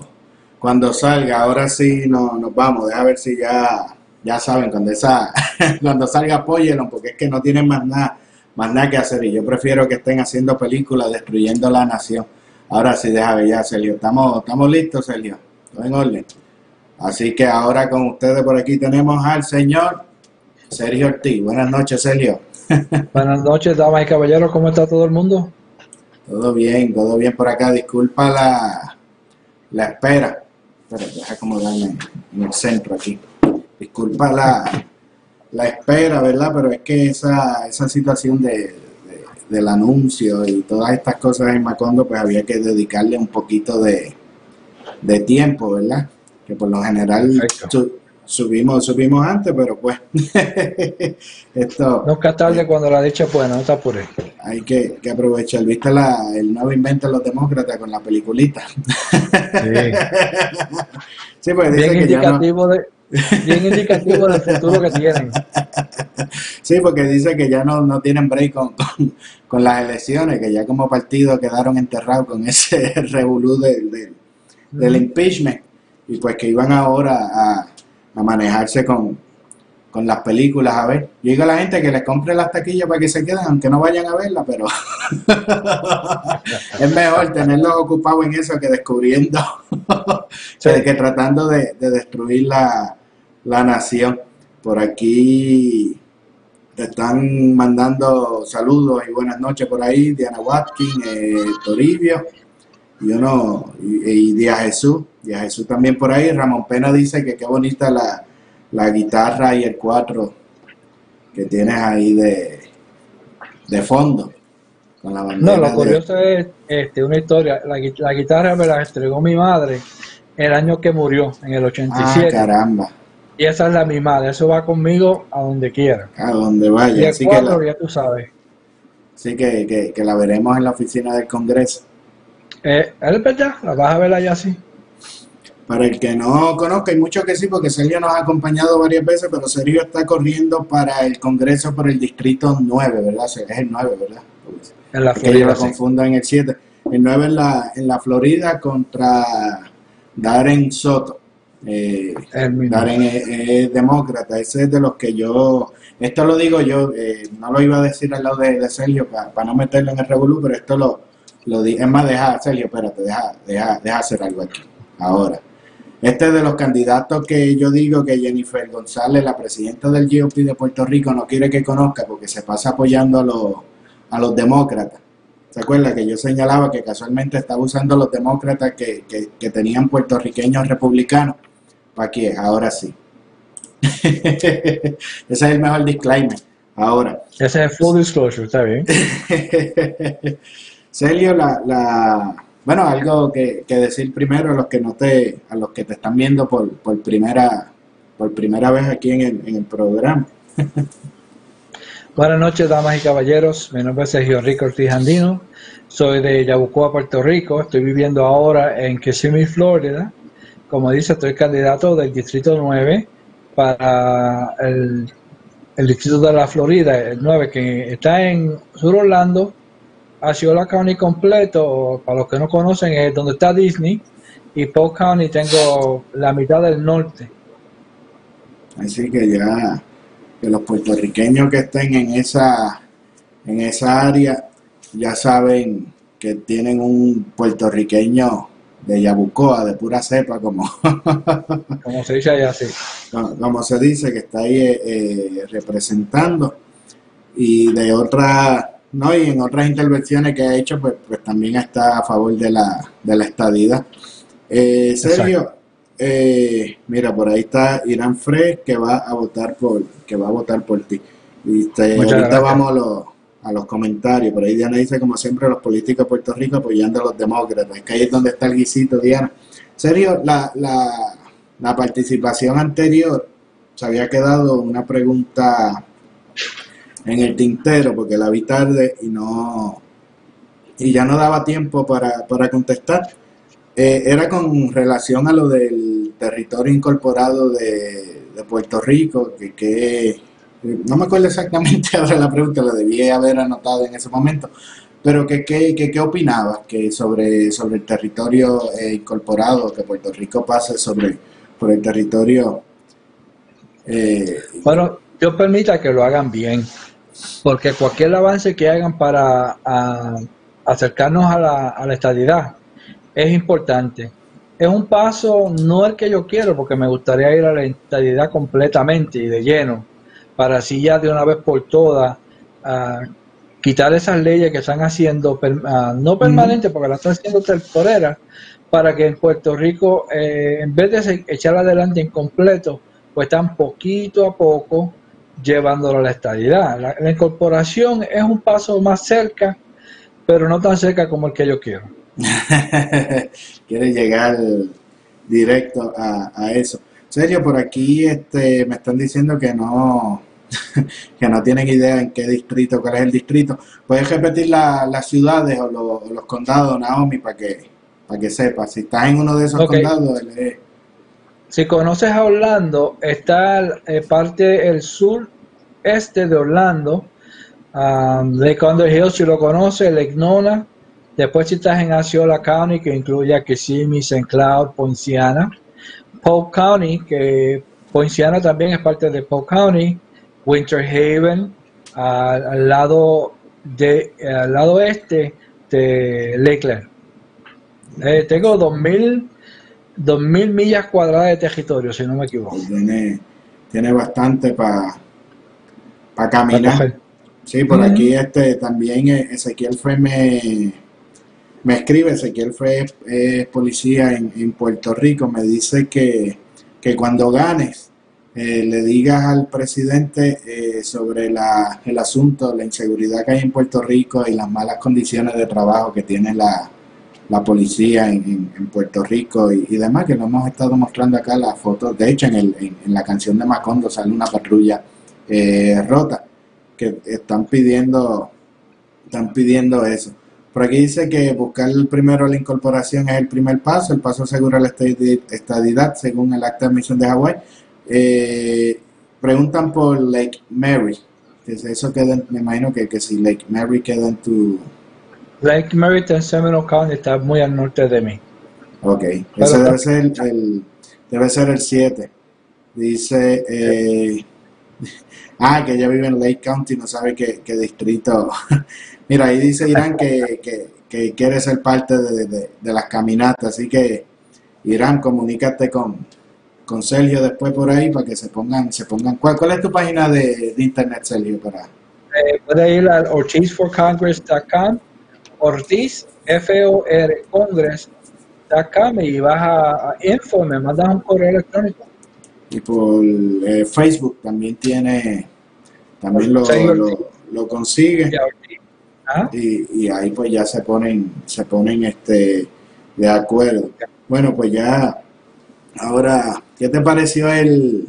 cuando salga. Ahora sí no, nos vamos, deja ver si ya, ya saben, cuando esa, cuando salga apóyenlo, porque es que no tienen más nada, más nada que hacer. Y yo prefiero que estén haciendo películas destruyendo la nación. Ahora sí, deja ver ya, Sergio. Estamos, estamos listos, Sergio. Todo en orden. Así que ahora con ustedes por aquí tenemos al señor Sergio Ortiz. Buenas noches, Sergio. Buenas noches, damas y caballeros, ¿cómo está todo el mundo? Todo bien, todo bien por acá. Disculpa la, la espera. Pero deja acomodarme en el centro aquí. Disculpa la, la espera, ¿verdad? Pero es que esa, esa situación de, de- del anuncio y todas estas cosas en Macondo, pues había que dedicarle un poquito de, de tiempo, ¿verdad? Que por lo general su- subimos, subimos antes, pero pues esto Nunca tarde cuando la dicha es buena, no te apures. hay que, que aprovechar. ¿Viste la, el nuevo invento de los demócratas con la peliculita? Sí, pues dice Bien que ya no, indicativo, de, bien indicativo del futuro que tienen. sí, porque dice que ya no, no tienen break con, con, con las elecciones, que ya como partido quedaron enterrados con ese revolú del, del, del impeachment y pues que iban ahora a, a manejarse con, con las películas a ver. Yo digo a la gente que les compre las taquillas para que se queden, aunque no vayan a verla, pero es mejor tenerlos ocupados en eso que descubriendo, que, que tratando de, de destruir la, la nación. Por aquí te están mandando saludos y buenas noches por ahí, Diana Watkins, eh, Toribio y uno, y, y Díaz Jesús, Díaz Jesús también por ahí. Ramón Pena dice que qué bonita la, la guitarra y el cuatro que tienes ahí de, de fondo. Con la No, lo de- curioso es este, una historia. La, la guitarra me la entregó mi madre el año que murió, en el Ah, 87. caramba, y esa es la mi madre, eso va conmigo a donde quiera. a donde Y vaya. el Así que, la, cuatro, ya tú sabes. así que, que, que la veremos en la oficina del Congreso. Eh, ¿Es verdad? ¿La vas a ver allá así? Para el que no conozca, hay muchos que sí, porque Sergio nos ha acompañado varias veces, pero Sergio está corriendo para el Congreso por el Distrito 9, ¿verdad? Es el 9, ¿verdad? En la Porque yo lo sí. confundo en el 7. El 9 en la, en la Florida contra Darren Soto. Eh. Darren es, es demócrata, ese es de los que yo, esto lo digo yo, eh, no lo iba a decir al lado de, de Sergio para no meterlo en el revolú, pero esto lo, lo di, es más, deja, Sergio, espérate, deja, deja, deja hacer algo aquí, ahora. Este es de los candidatos que yo digo que Jennifer González, la presidenta del GOP de Puerto Rico, no quiere que conozca porque se pasa apoyando a los, a los demócratas. ¿Se acuerda que yo señalaba que casualmente estaba usando los demócratas que, que, que tenían puertorriqueños republicanos? ¿Para qué? Ahora sí. Ese es el mejor disclaimer. Ahora, Ese es full disclosure, está bien. Celio, la, la, bueno, algo que, decir primero a los que no te, a los que te están viendo por, por primera, por primera vez aquí en el, en el programa. Buenas noches, damas y caballeros. Mi nombre es Sergio Rico Ortiz Andino. Soy de Yabucoa, Puerto Rico. Estoy viviendo ahora en Kissimmee, Florida. Como dice, estoy candidato del Distrito 9 para el, el Distrito de la Florida, el 9, que está en Sur Orlando, Osceola County completo. Para los que no conocen, es donde está Disney. Y Polk County tengo la mitad del norte. Así que ya que los puertorriqueños que estén en esa, en esa área ya saben que tienen un puertorriqueño de Yabucoa, de pura cepa, como, Como se dice allá, sí. como como se dice, que está ahí eh, eh, representando. Y de otra, no, y en otras intervenciones que ha hecho, pues, pues también está a favor de la, de la estadidad. Eh, Sergio, eh, mira, por ahí está Irán Fred que va a votar por, que va a votar por ti. Y te- ahorita gracias. vamos a los, a los comentarios. Por ahí Diana dice, como siempre, los políticos de Puerto Rico apoyando a los demócratas. Es que ahí es donde está el guisito, Diana. Sergio, la, la, la participación anterior se había quedado una pregunta en el tintero porque la vi tarde y no y ya no daba tiempo para, para contestar. Eh, era con relación a lo del territorio incorporado de, de Puerto Rico, que, que no me acuerdo exactamente ahora la pregunta, la debí haber anotado en ese momento, pero que que- que- qué opinabas que sobre, sobre el territorio eh, incorporado, que Puerto Rico pase sobre por el territorio eh, Bueno, Dios permita que lo hagan bien, porque cualquier avance que hagan para a- acercarnos a la, a la estadidad es importante. Es un paso, no el que yo quiero, porque me gustaría ir a la estadidad completamente y de lleno, para así ya de una vez por todas quitar esas leyes que están haciendo, ah, no permanentes, porque las están haciendo temporeras, para que en Puerto Rico, eh, en vez de echar adelante en completo, pues están poquito a poco llevándolo a la estadidad. La, la incorporación es un paso más cerca, pero no tan cerca como el que yo quiero. quiere llegar directo a, a eso. Sergio, por aquí este, me están diciendo que no, que no tienen idea en qué distrito, cuál es el distrito. ¿Puedes repetir la- las ciudades o, lo- los condados, Naomi, para que, para que sepas? Si estás en uno de esos Ok. condados, él es- Si conoces a Orlando, está eh, parte el sur este de Orlando, um, Lake Under Hill, si lo conoces, Lake Nona. Después si estás en Osceola County, que incluye a Kissimmee, St. Cloud, Poinciana. Polk County, que Poinciana también es parte de Polk County. Winter Haven, al, al lado de, al lado este de Lakeland. Eh, tengo 2000 2.000 millas cuadradas de territorio, si no me equivoco. tiene, tiene bastante para Para caminar. Sí, por aquí este también eh, Ezequiel fue me, me escribe, Ezequiel fue es policía en, en Puerto Rico, me dice que, que cuando ganes eh, le digas al presidente eh, sobre la, el asunto, la inseguridad que hay en Puerto Rico y las malas condiciones de trabajo que tiene la, la policía en, Puerto Rico y, demás, que lo hemos estado mostrando acá las fotos, de hecho en, el, en, la canción de Macondo sale una patrulla eh, rota que están pidiendo están pidiendo eso Por aquí dice que buscar primero la incorporación es el primer paso, el paso asegura la estadi- estadidad según el acta de admisión de Hawái. Eh, preguntan por Lake Mary, si eso queda, me imagino que, que si Lake Mary queda en tu... Lake Merritt en Seminole County está muy al norte de mí. Ok, Pero- ese debe ser el, debe ser el 7. Dice, eh, ah, que ella vive en Lake County, no sabe qué, qué distrito. Mira, ahí dice Irán que, que, que quiere ser parte de, de- de las caminatas, así que Irán, comunícate con, con Sergio después por ahí para que se pongan, se pongan. ¿Cuál, cuál es tu página de, de internet, Sergio? Para, Eh, puede ir al ortizforcongress.com, Ortiz, F-O-R, Congress.com y vas a, a info, me mandas un correo electrónico. y por eh, Facebook también tiene, también lo, lo, consigue. Y a Ortiz. Ajá. y, y ahí pues ya se ponen se ponen este de acuerdo bueno pues ya ahora qué te pareció el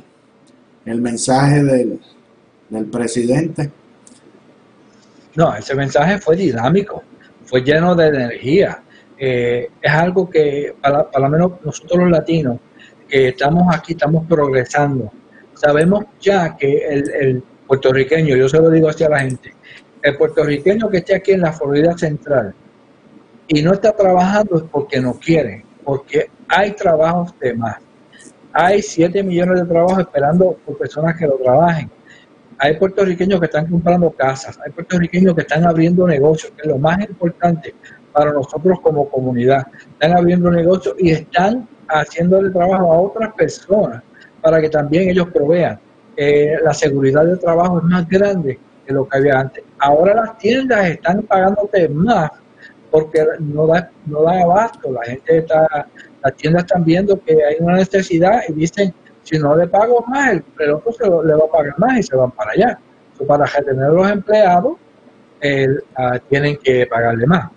el mensaje del, del presidente No, ese mensaje fue dinámico, fue lleno de energía. Eh, es algo que, para, para lo menos nosotros los latinos, que estamos aquí, estamos progresando. Sabemos ya que el, el puertorriqueño, yo se lo digo así a la gente, el puertorriqueño que esté aquí en la Florida Central y no está trabajando es porque no quiere, porque hay trabajos de más. Hay 7 millones de trabajos esperando por personas que lo trabajen hay puertorriqueños que están comprando casas, hay puertorriqueños que están abriendo negocios, que es lo más importante para nosotros como comunidad. Están abriendo negocios y están haciéndole trabajo a otras personas para que también ellos provean. Eh, la seguridad del trabajo es más grande que lo que había antes. Ahora las tiendas están pagándote más porque no da, no da abasto. La gente está, las tiendas están viendo que hay una necesidad y dicen, si no le pago más, el, el otro se lo- le va a pagar más y se van para allá. So, para retener a los empleados, el, ah, tienen que pagarle más.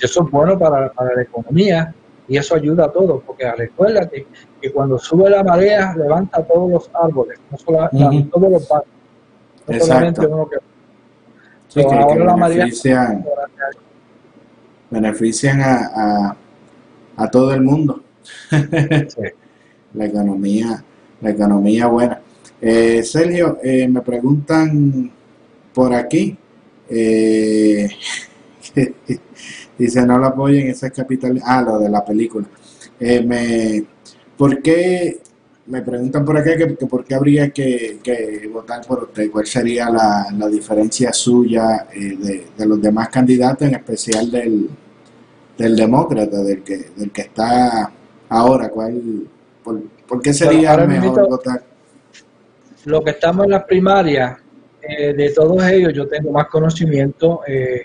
Y eso es bueno para, para la economía y eso ayuda a todos, porque recuérdate que cuando sube la marea levanta todos los árboles, no Ujú. todos los barcos, no Exacto. solamente uno que Sí, que, que ahora la marea- benefician benefician a, a, a todo el mundo Sí. la economía la economía buena. Eh, Sergio eh, me preguntan por aquí eh, dice no lo apoyen ese es capital ah lo de la película. Eh, me ¿por qué me preguntan por acá que, que por qué habría que, que votar por usted. Cuál sería la, la diferencia suya eh, de, de los demás candidatos en especial del, del demócrata del que del que está ahora cuál por qué sería ahora mejor mismito- votar lo que estamos en las primarias, eh, de todos ellos yo tengo más conocimiento, eh,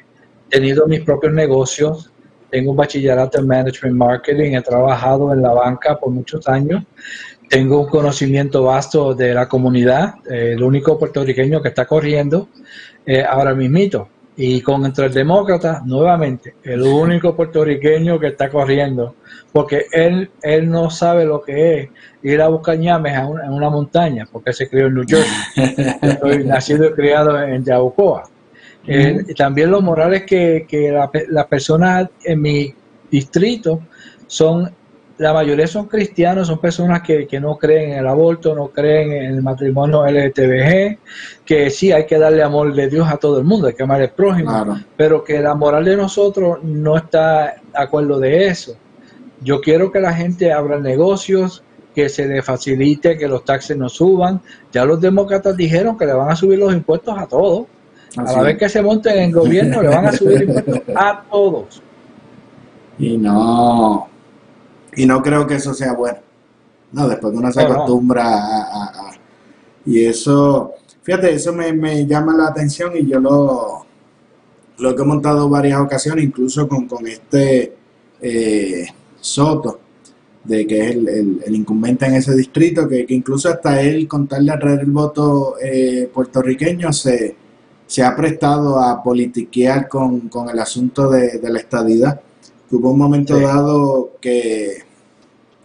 he tenido mis propios negocios, tengo un bachillerato en Management Marketing, he trabajado en la banca por muchos años, tengo un conocimiento vasto de la comunidad, eh, el único puertorriqueño que está corriendo eh, ahora mismito. Y con entre el demócrata, nuevamente, el único puertorriqueño que está corriendo, porque él, él no sabe lo que es ir a buscar ñames a una, en una montaña, porque él se crió en New Jersey. Yo soy nacido y criado en Yabucoa. Eh, también los morales que, que la las personas en mi distrito son, la mayoría son cristianos, son personas que, que no creen en el aborto, no creen en el matrimonio LGTBG, que sí hay que darle amor de Dios a todo el mundo, hay que amar al prójimo, claro pero que la moral de nosotros no está de acuerdo de eso. Yo quiero que la gente abra negocios, que se le facilite que los taxes no suban. Ya los demócratas dijeron que le van a subir los impuestos a todos. A la vez que se monten en gobierno, le van a subir impuestos a todos. y no y no creo que eso sea bueno no después uno se No, no. acostumbra a, a- a- y eso fíjate eso me, me llama la atención y yo lo lo que he montado varias ocasiones incluso con, con este eh, Soto de que es el, el- el incumbente en ese distrito que, que incluso hasta él con tal de atraer el voto eh, puertorriqueño se, se ha prestado a politiquear con, con el asunto de, de la estadidad Hubo un momento Sí. dado que,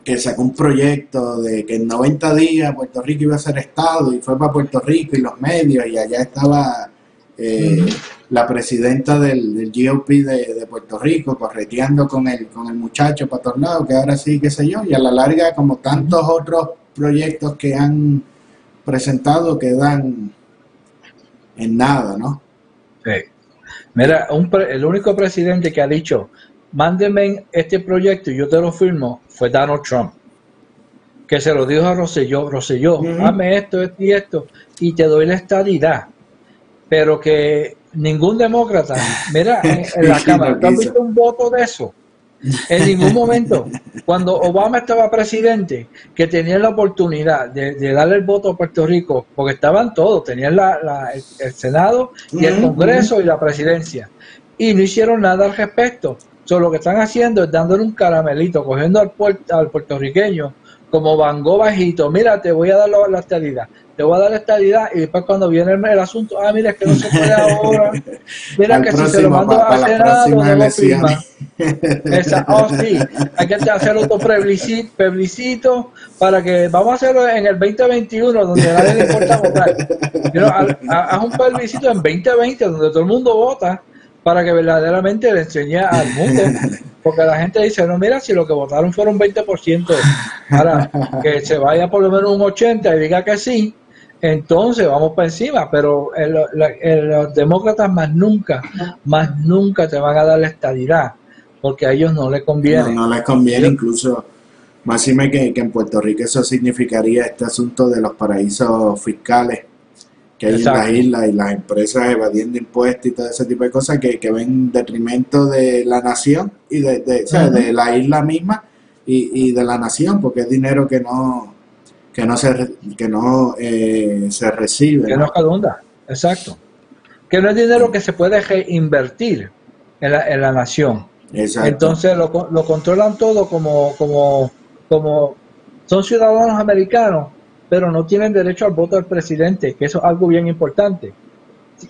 que sacó un proyecto de que en 90 días Puerto Rico iba a ser Estado y fue para Puerto Rico y los medios y allá estaba eh, la presidenta del, del GOP de, de Puerto Rico correteando con el, con el muchacho lados, que ahora sí, qué sé yo, y a la larga, como tantos otros proyectos que han presentado, quedan en nada, ¿no? Sí. Mira, un pre- el único presidente que ha dicho, mándeme este proyecto y yo te lo firmo, fue Donald Trump. Que se lo dijo a Rosselló, Rosselló, Ujú. hazme esto, esto y esto, y te doy la estadidad. Pero que ningún demócrata, mira, en, en la Cámara, no ¿tú has visto un voto de eso? En ningún momento, cuando Obama estaba presidente, que tenían la oportunidad de, de darle el voto a Puerto Rico, porque estaban todos, tenían la- la- el, el Senado y el Congreso y la presidencia, y no hicieron nada al respecto. Solo lo que están haciendo es dándole un caramelito, cogiendo al, puer- al puertorriqueño como Van bajito, mira, te voy a dar la, la estadidad, te voy a dar la estadidad, y después cuando viene el, el asunto, ah, mira, es que no se puede ahora, mira que si se lo mando a para las Senado, próximas no lo firma. Esa, oh, sí, hay que hacer otro plebiscito, plebiscito para que vamos a hacerlo en el 2021, donde a nadie le importa votar. Pero haz haz un plebiscito en 2020, donde todo el mundo vota, para que verdaderamente le enseñe al mundo. Porque la gente dice, no, mira, si lo que votaron fueron 20%, ahora que se vaya por lo menos un 80% y diga que sí, entonces vamos para encima. Pero el- la- el- los demócratas más nunca, más nunca te van a dar la estadidad, porque a ellos no les conviene. No, no les conviene, incluso, más que, que en Puerto Rico eso significaría este asunto de los paraísos fiscales que hay Exacto. en las islas y las empresas evadiendo impuestos y todo ese tipo de cosas que, que ven en detrimento de la nación y de, de, o sea, de la isla misma y, y de la nación, porque es dinero que no que no se que no eh, se recibe. que ¿no? redunda, exacto. Que no es dinero que se puede reinvertir en la, en la nación. Exacto. Entonces lo, lo controlan todo como, como, como son ciudadanos americanos, pero no tienen derecho al voto del presidente, que eso es algo bien importante.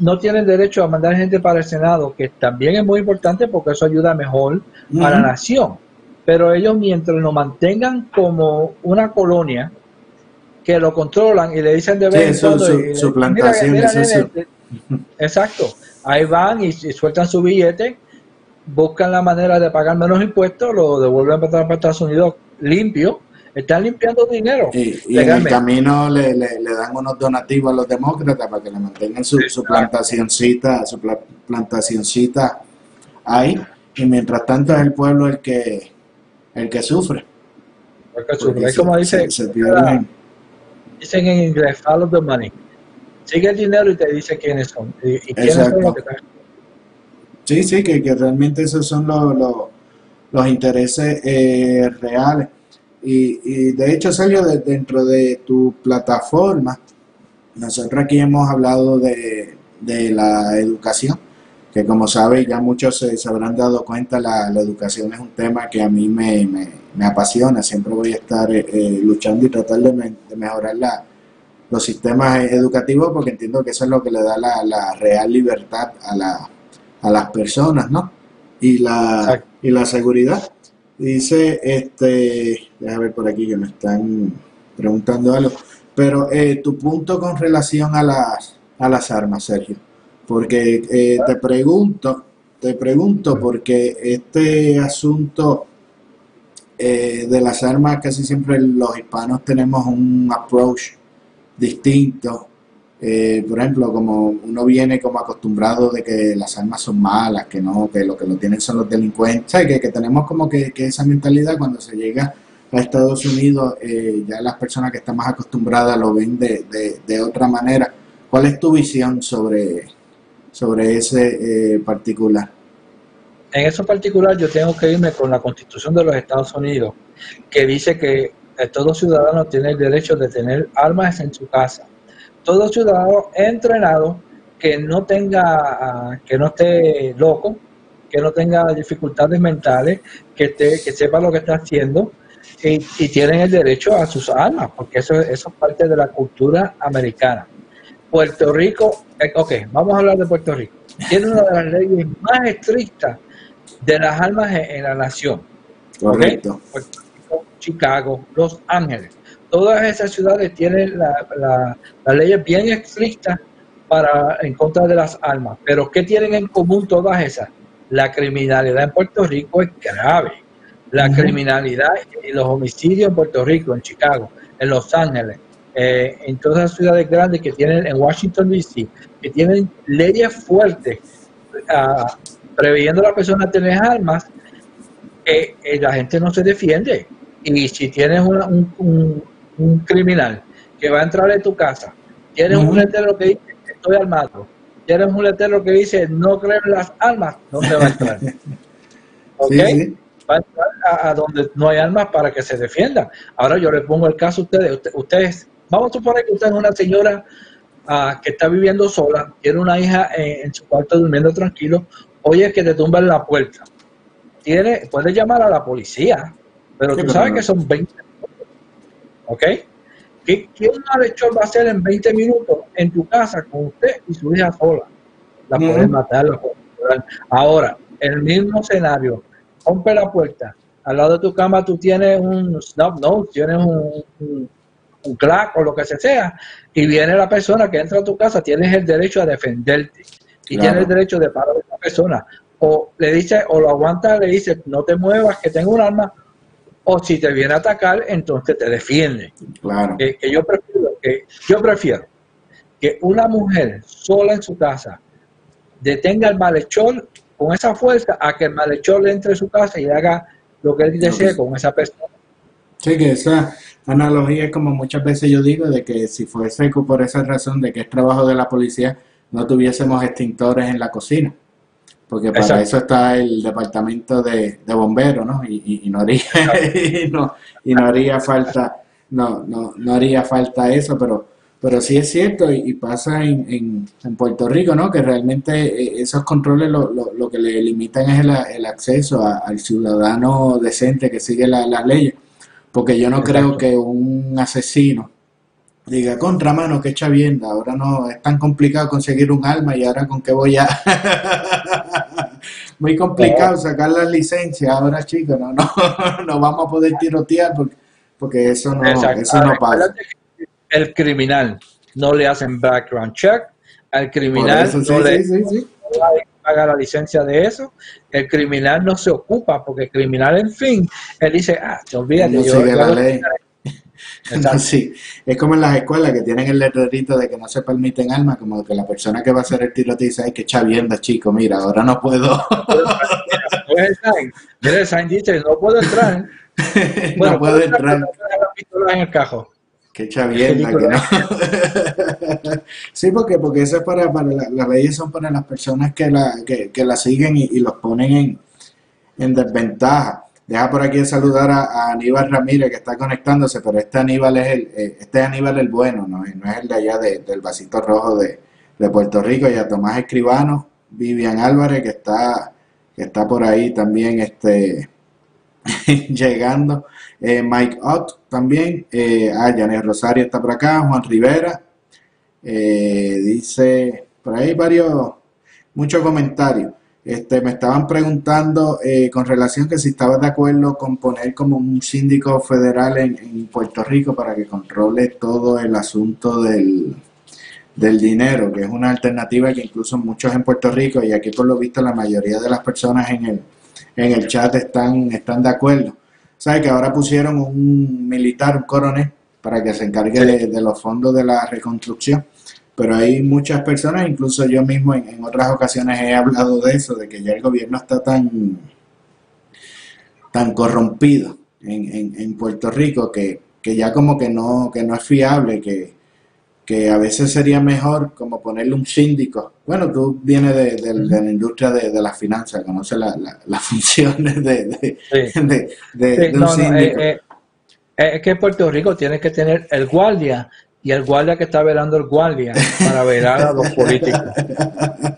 No tienen derecho a mandar gente para el Senado, que también es muy importante porque eso ayuda mejor a la nación. Pero ellos mientras lo mantengan como una colonia, que lo controlan y le dicen de Sí, vez en su- cuando, su- y le- su plantación, mira, eso nene, sí. Exacto. Ahí van y, y sueltan su billete, buscan la manera de pagar menos impuestos, lo devuelven para Estados Unidos limpio. Están limpiando dinero. Y, y en el camino le, le, le dan unos donativos a los demócratas para que le mantengan su, su plantacioncita, su pla- plantacioncita ahí. Y mientras tanto es el pueblo el que el que sufre. Porque su- porque es como dice, se- se. Dicen en inglés, follow the money. Sigue el dinero y te dice quiénes son. Y, y quiénes son Exacto. los que están. Sí, sí, que, que realmente esos son los, los, los intereses eh, reales. Y, y de hecho, Sergio, de- dentro de tu plataforma, nosotros aquí hemos hablado de, de la educación, que como sabes, ya muchos se, se habrán dado cuenta, la, la educación es un tema que a mí me, me, me apasiona. Siempre voy a estar eh, eh, luchando y tratar de, me- de mejorar la, los sistemas educativos porque entiendo que eso es lo que le da la, la real libertad a, la, a las personas, ¿no? Y la, Exacto. y la seguridad. Dice, este, déjame ver por aquí que me están preguntando algo, pero eh, tu punto con relación a las, a las armas, Sergio, porque eh, te pregunto, te pregunto porque este asunto eh, de las armas casi siempre los hispanos tenemos un approach distinto. Eh, por ejemplo, como uno viene como acostumbrado de que las armas son malas, que no, que lo que lo tienen son los delincuentes, ¿sabes? que, que tenemos como que, que esa mentalidad cuando se llega a Estados Unidos, eh, ya las personas que están más acostumbradas lo ven de, de, de otra manera. ¿Cuál es tu visión sobre, sobre ese eh, particular? En eso particular yo tengo que irme con la constitución de los Estados Unidos, que dice que eh, todo ciudadano tiene el derecho de tener armas en su casa. Todo ciudadano entrenado que no tenga, ah, que no esté loco, que no tenga dificultades mentales, que, esté, que sepa lo que está haciendo y, y tienen el derecho a sus armas, porque eso, eso es parte de la cultura americana. Puerto Rico, ok, vamos a hablar de Puerto Rico. Tiene una de las leyes más estrictas de las armas en, la nación. Correcto. Puerto Rico, Chicago, Los Ángeles. Todas esas ciudades tienen la, la, las leyes bien estrictas para en contra de las armas. Pero ¿qué tienen en común todas esas? La criminalidad en Puerto Rico es grave. La criminalidad y los homicidios en Puerto Rico, en Chicago, en Los Ángeles, eh, en todas las ciudades grandes que tienen, en Washington DC, que tienen leyes fuertes ah, preveyendo a la persona tener armas, eh, eh, la gente no se defiende. Y si tienes una- un, un- un criminal que va a entrar en tu casa, tienes un letrero que dice estoy armado, tienes un letrero que dice no creo en las armas, no se va a entrar. ¿Ok? Sí, sí. Va a entrar a, a donde no hay armas para que se defienda. Ahora yo les pongo el caso a ustedes. Usted- ustedes, vamos a suponer que usted es una señora ah, que está viviendo sola, tiene una hija eh, en su cuarto durmiendo tranquilo, oye que te tumban la puerta. Tiene, puede llamar a la policía, pero Sí, tú pero sabes no. que son 20 minutos. ¿Ok? ¿Qué, ¿Qué un malhechor va a hacer en 20 minutos en tu casa con usted y su hija sola? La Ujú. puedes matar, la violar. Ahora, el mismo escenario, rompe la puerta, al lado de tu cama tú tienes un snub nose, tienes un, un, un clack o lo que sea, y viene la persona que entra a tu casa, tienes el derecho a defenderte y Claro. tienes el derecho de parar a esa persona. O le dice, o lo aguanta, le dice, no te muevas, que tengo un arma, o si te viene a atacar, entonces te defiende. Claro. Que, que yo prefiero que yo prefiero que una mujer sola en su casa detenga al malhechor con esa fuerza a que el malhechor le entre a su casa y haga lo que él desee con esa persona. Sí, que esa analogía es como muchas veces yo digo de que si fuese por esa razón de que es trabajo de la policía, no tuviésemos extintores en la cocina. Porque para Exacto. eso está el departamento de, de bomberos, ¿no? Y, y- y no haría, y no, y no haría falta, no, no, no haría falta eso, pero, pero sí es cierto y, y pasa en, en, en Puerto Rico, ¿no? Que realmente eh, esos controles lo, lo, lo que le limitan es el, el acceso a- al ciudadano decente que sigue la- las leyes. Porque yo no creo que un asesino diga, contra mano, que chavienda, ahora no es tan complicado conseguir un arma y ahora con qué voy a... Muy complicado sacar la licencia ahora, chicos, no, no, no vamos a poder tirotear porque, porque eso no, Exacto. eso no pasa. El criminal no le hacen background check, al criminal eso, sí, no le sí, sí, sí. Paga la licencia de eso, el criminal no se ocupa, porque el criminal, en fin, él dice, ah, te olvídate, No yo, sigue la ley. No, sí, es como en las escuelas que tienen el letrerito de que no se permiten armas, como que la persona que va a hacer el tiroteo dice, ay, qué chavienda, chico, mira, ahora no puedo, Mira el sign, dice, no puedo entrar. no puedo entrar. pero no puedo dejar la pistola en el cajo. Qué chavienda que no. sí, porque, porque eso es para, para la- las leyes son para las personas que la, que, que la siguen y, y los ponen en, en desventaja. Deja por aquí saludar a, a Aníbal Ramírez que está conectándose, pero este Aníbal es el, eh, este es Aníbal el bueno, no, no es el de allá de- del vasito rojo de, de Puerto Rico, y a Tomás Escribano, Vivian Álvarez que está, que está por ahí también este, llegando. Eh, Mike Ott también. Eh, ah, Janet Rosario está por acá. Juan Rivera. Eh, dice, por ahí varios, muchos comentarios. Este, me estaban preguntando eh, con relación que si estabas de acuerdo con poner como un síndico federal en, en Puerto Rico para que controle todo el asunto del, del dinero, que es una alternativa que incluso muchos en Puerto Rico y aquí por lo visto la mayoría de las personas en el, en el chat están, están de acuerdo. ¿Sabes que ahora pusieron un militar, un coronel, para que se encargue de, de los fondos de la reconstrucción? Pero hay muchas personas, incluso yo mismo en, en otras ocasiones he hablado de eso, de que ya el gobierno está tan, tan corrompido en, en, en Puerto Rico que, que ya como que no, que no es fiable, que, que a veces sería mejor como ponerle un síndico. Bueno, tú vienes de, de- de la industria de, de las finanzas, conoces la- la- las funciones de, de, Sí. Sí, un no, no, síndico. eh, eh, es que en Puerto Rico tienes que tener el guardia y el guardia que está velando el guardia para velar a los políticos.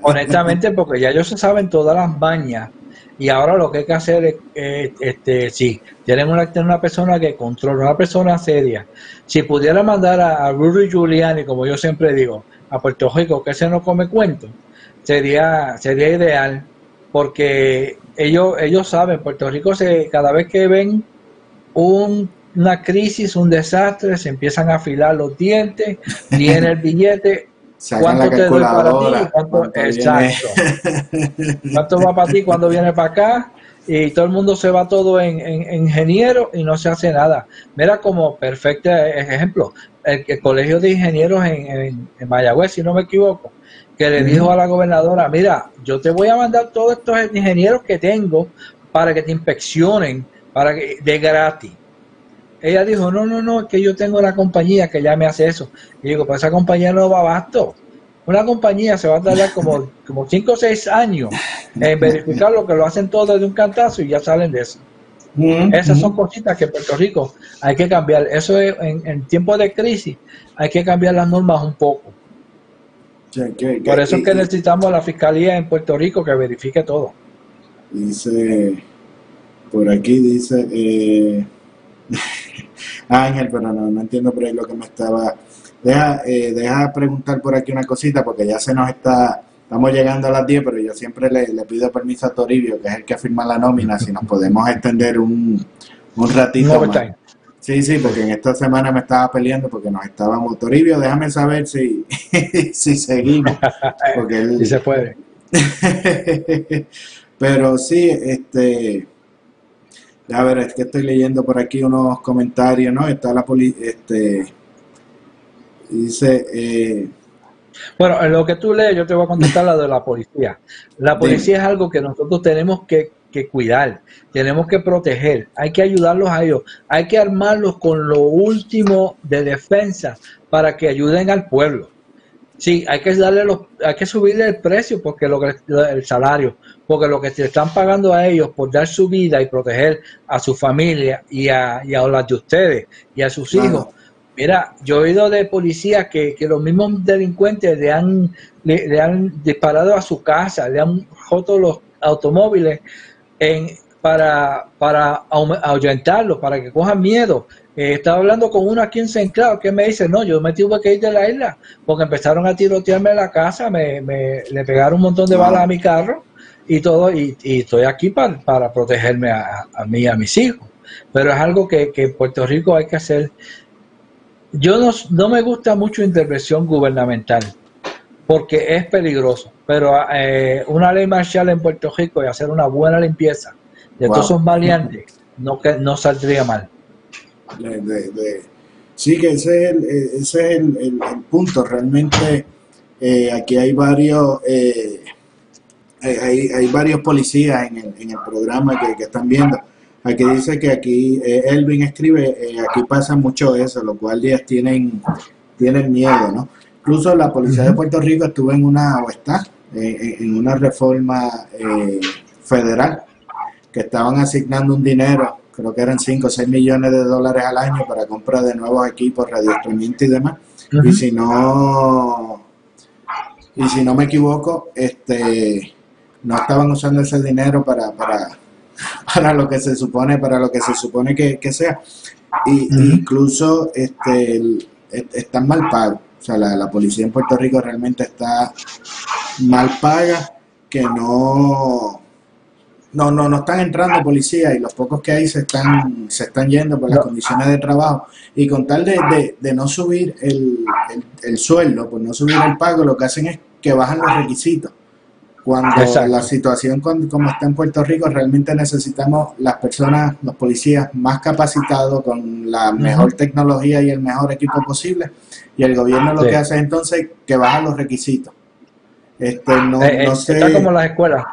Honestamente, porque ya ellos se saben todas las mañas y ahora lo que hay que hacer es, eh, este, sí, tienen una, tener una persona que controla, una persona seria. Si pudiera mandar a, a Rudy Giuliani, como yo siempre digo, a Puerto Rico, que ese no come cuento, sería, sería ideal porque ellos, ellos saben, Puerto Rico se, cada vez que ven un- una crisis, un desastre, se empiezan a afilar los dientes, viene el billete, sacan la ¿Cuánto te doy para ti? ¿Cuánto- exacto. ¿Cuánto va para ti cuando viene para acá? Y todo el mundo se va todo en, en- en ingeniero y no se hace nada. Mira como perfecto ejemplo, el, el colegio de ingenieros en, en, en Mayagüez, si no me equivoco, que le dijo a la gobernadora, mira, yo te voy a mandar todos estos ingenieros que tengo para que te inspeccionen, para que de gratis. Ella dijo, no, no, no, es que yo tengo una compañía que ya me hace eso. Y digo, pues esa compañía no va abasto. Una compañía se va a tardar como, como 5 o 6 años en verificar lo que lo hacen todos de un cantazo y ya salen de eso. Ujú, Esas son cositas que en Puerto Rico hay que cambiar. Eso es, en, en tiempos de crisis hay que cambiar las normas un poco. Por eso es que necesitamos la fiscalía en Puerto Rico que verifique todo. Dice, por aquí dice, eh, Ángel, pero no, no entiendo por ahí lo que me estaba... Deja, eh, deja preguntar por aquí una cosita porque ya se nos está, estamos llegando a las 10, pero yo siempre le, le pido permiso a Toribio, que es el que firma la nómina, si nos podemos extender un, un ratito No más. Sí, sí, porque en esta semana me estaba peleando porque nos estábamos, Toribio, déjame saber si, si seguimos, porque él, Si se puede. pero sí, este, a ver, es que estoy leyendo por aquí unos comentarios, ¿no? Está la poli, este, dice, eh, Bueno, en lo que tú lees, yo te voy a contestar la de la policía. La policía es algo que nosotros tenemos que, que cuidar, tenemos que proteger, hay que ayudarlos a ellos, hay que armarlos con lo último de defensa para que ayuden al pueblo. Sí, hay que darle los, hay que subirle el precio porque lo que el salario, porque lo que se están pagando a ellos por dar su vida y proteger a su familia y a, y a las de ustedes y a sus Claro. hijos. Mira, yo he oído de policías que, que los mismos delincuentes le han, le, le han disparado a su casa, le han roto los automóviles en, para, para ahuyentarlos, para que cojan miedo. Eh, estaba hablando con uno aquí en. Cloud que me dice, no, yo me tuve que ir de la isla porque empezaron a tirotearme la casa, me, me- le pegaron un montón de balas a mi carro y todo, y, y estoy aquí para, para protegerme a, a mí y a mis hijos. Pero es algo que, que en Puerto Rico hay que hacer. Yo no, no me gusta mucho intervención gubernamental porque es peligroso, pero eh, una ley marcial en Puerto Rico y hacer una buena limpieza de Wow. todos esos maleantes no, que, no saldría mal. De- de- de- sí que ese es el, eh, ese es el, el- el punto, realmente eh, aquí hay varios, eh, hay, hay- varios policías en el, en el programa que, que están viendo. Aquí dice que aquí, eh, Elvin escribe, eh, aquí pasa mucho eso, los guardias tienen, tienen miedo, ¿no? Incluso la policía de Puerto Rico estuvo en una, o está, eh, en una reforma eh, federal, que estaban asignando un dinero, creo que eran 5 o 6 millones de dólares al año para compra de nuevos equipos, radioestreamiento y demás. Y si no, y si no me equivoco, este, no estaban usando ese dinero para, para, para lo que se supone, para lo que se supone que, que sea. Y. Incluso este, el- est- están mal pagos. O sea, la, la policía en Puerto Rico realmente está mal paga, que no, no, no, no están entrando policías y los pocos que hay se están, se están yendo por las condiciones de trabajo. Y con tal de, de- de no subir el, el, el sueldo, por no subir el pago, lo que hacen es que bajan los requisitos. Cuando Exacto. la situación con- como está en Puerto Rico, realmente necesitamos las personas, los policías más capacitados, con la mejor tecnología y el mejor equipo posible. Y el gobierno lo Sí. que hace es entonces que baja los requisitos. Este, no, Eh, eh, no sé. Está como las escuelas.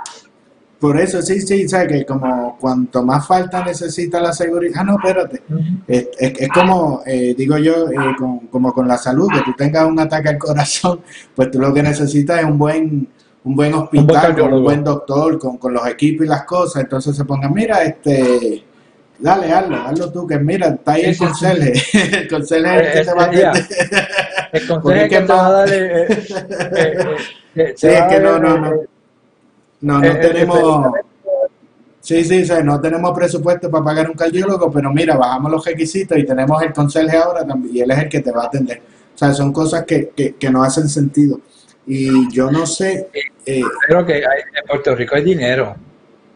Por eso, sí, sí, ¿sabes? Que como cuanto más falta necesita la seguridad. Ah, no, espérate. Es, es- es como, eh, digo yo, eh, con- como con la salud, que tú tengas un ataque al corazón, pues tú lo que necesitas es un buen un buen hospital, con un cardiólogo. buen doctor, con, con los equipos y las cosas. Entonces se pongan, mira, este, dale, hazlo, hazlo tú, que mira, está ahí el conserje. El conserje es el que te va a. El es que te va a dar Sí, es que no, no, no. No, no eh, eh, tenemos... Sí, sí, o sea, no tenemos presupuesto para pagar un cardiólogo, pero mira, bajamos los requisitos y tenemos el conserje ahora también, y él es el que te va a atender. O sea, son cosas que, que, que no hacen sentido. Y yo no sé, eh, Creo que hay- en Puerto Rico hay dinero.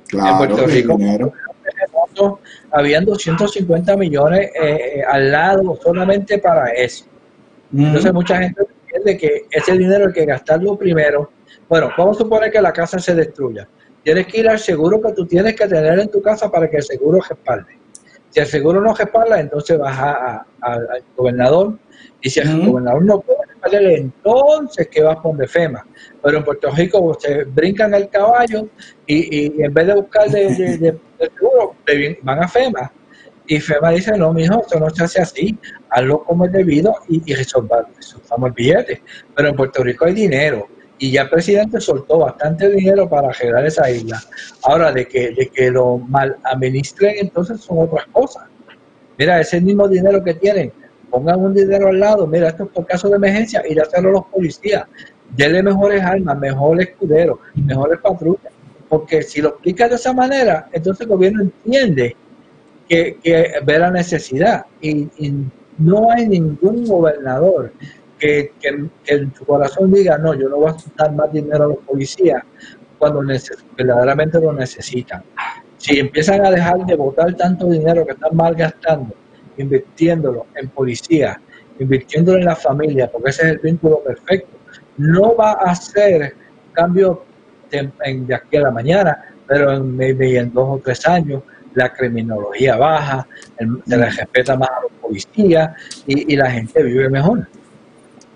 claro, Puerto que Rico. dinero. habían 250 millones eh, eh, al lado solamente para eso. Entonces mucha gente de que ese dinero hay que gastarlo primero. Bueno, vamos a suponer que la casa se destruya. Tienes que ir al seguro que tú tienes que tener en tu casa para que el seguro respalde. Si el seguro no respalda, entonces vas a- a- a- al gobernador y si el gobernador no puede respaldar, entonces que vas con FEMA. Pero en Puerto Rico se brincan el caballo y, y en vez de buscar de, de- de- seguro, van a FEMA. Y FEMA dice, no, mijo, eso no se hace así, hazlo como es debido y, y resolva- resolvamos el billete. Pero en Puerto Rico hay dinero y ya el presidente soltó bastante dinero para arreglar esa isla. Ahora, de que, de que lo mal administren, entonces son otras cosas. Mira, ese mismo dinero que tienen, pongan un dinero al lado, mira, esto es por caso de emergencia, y a los policías. Denle mejores armas, mejores escuderos, mejores patrullas. Porque si lo explicas de esa manera, entonces el gobierno entiende que, que ve la necesidad. Y, no hay ningún gobernador que, en su corazón diga, no, yo no voy a dar más dinero a los policías cuando verdaderamente lo necesitan. Si empiezan a dejar de votar tanto dinero que están malgastando, invirtiéndolo en policía, invirtiéndolo en la familia, porque ese es el vínculo perfecto, no va a hacer cambio de, aquí a la mañana, pero en, en dos o tres años la criminología baja, el- se les respeta más a los policías y, y la gente vive mejor.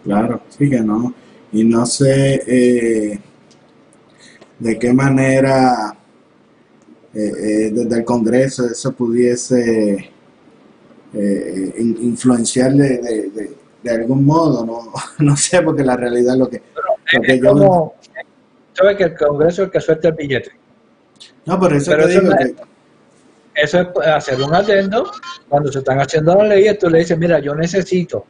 Claro, sí que no. Y no sé eh, de qué manera eh, eh, desde el Congreso eso pudiese eh, in- influenciar de, de- de- de algún modo, no, no sé, porque la realidad es lo que, lo que yo... como, sabe que el Congreso es el que suelta el billete. No, por eso pero te digo que... es- Eso es hacer un adendo cuando se están haciendo las leyes, tú le dices, mira, yo necesito,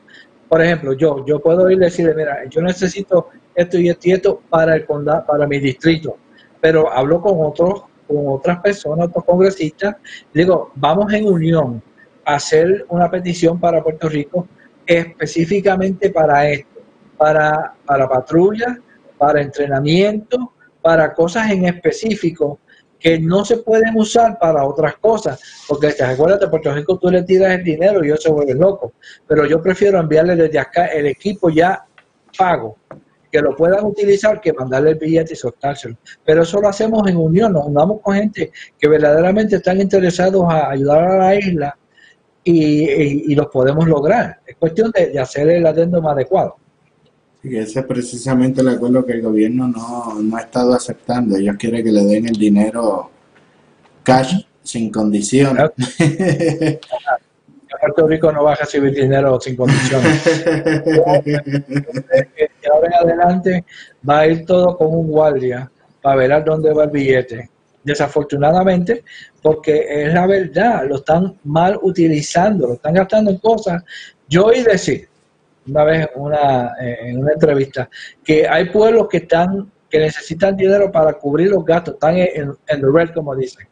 por ejemplo, yo, yo puedo ir y decirle, mira, yo necesito esto y esto y esto para el condado, para mi distrito, pero hablo con otros, con otras personas, otros congresistas, digo, vamos en unión a hacer una petición para Puerto Rico específicamente para esto, para, para patrullas, para entrenamiento, para cosas en específico que no se pueden usar para otras cosas, porque te recuerdas de Puerto Rico tú le tiras el dinero y ellos se vuelven locos, pero yo prefiero enviarle desde acá el equipo ya pago, que lo puedan utilizar que mandarle el billete y soltárselo. Pero eso lo hacemos en unión, nos unamos con gente que verdaderamente están interesados a ayudar a la isla y, y- y los podemos lograr. Es cuestión de, de hacer el adendum adecuado. Y ese es precisamente el acuerdo que el gobierno no, no ha estado aceptando. Ellos quieren que le den el dinero cash sin condiciones. Puerto Rico no va a recibir dinero sin condiciones. de ahora en adelante va a ir todo con un guardia para ver a dónde va el billete. Desafortunadamente, porque es la verdad, lo están mal utilizando, lo están gastando en cosas. Yo oí decir una vez una, eh, en una entrevista que hay pueblos que están que necesitan dinero para cubrir los gastos, están en, en the red, como dicen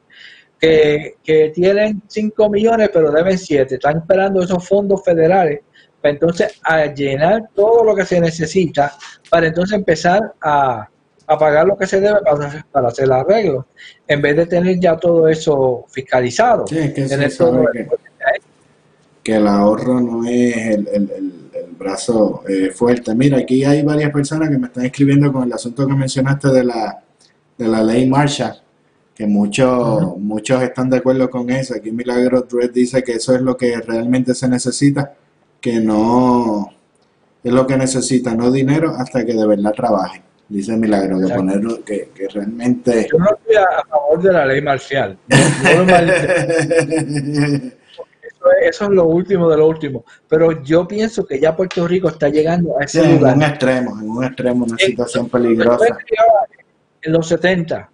que, que tienen 5 millones pero deben 7, están esperando esos fondos federales para entonces a llenar todo lo que se necesita para entonces empezar a, a pagar lo que se debe para, para hacer el arreglo, en vez de tener ya todo eso fiscalizado. Sí, que tener todo que- que el ahorro no es el, el- el- el brazo eh, fuerte. Mira, aquí hay varias personas que me están escribiendo con el asunto que mencionaste de la, de la ley Marshall, que muchos, muchos están de acuerdo con eso. Aquí Milagro Dredd dice que eso es lo que realmente se necesita, que no es lo que necesita, no dinero hasta que de verdad trabaje. Dice Milagro, que ponerlo, que, que realmente... Yo no estoy a, favor de la ley marcial. Eso es, lo último de lo último. Pero yo pienso que ya Puerto Rico está llegando a Sí, ese en lugar. un extremo, en un extremo, una Sí. situación peligrosa. en los 70,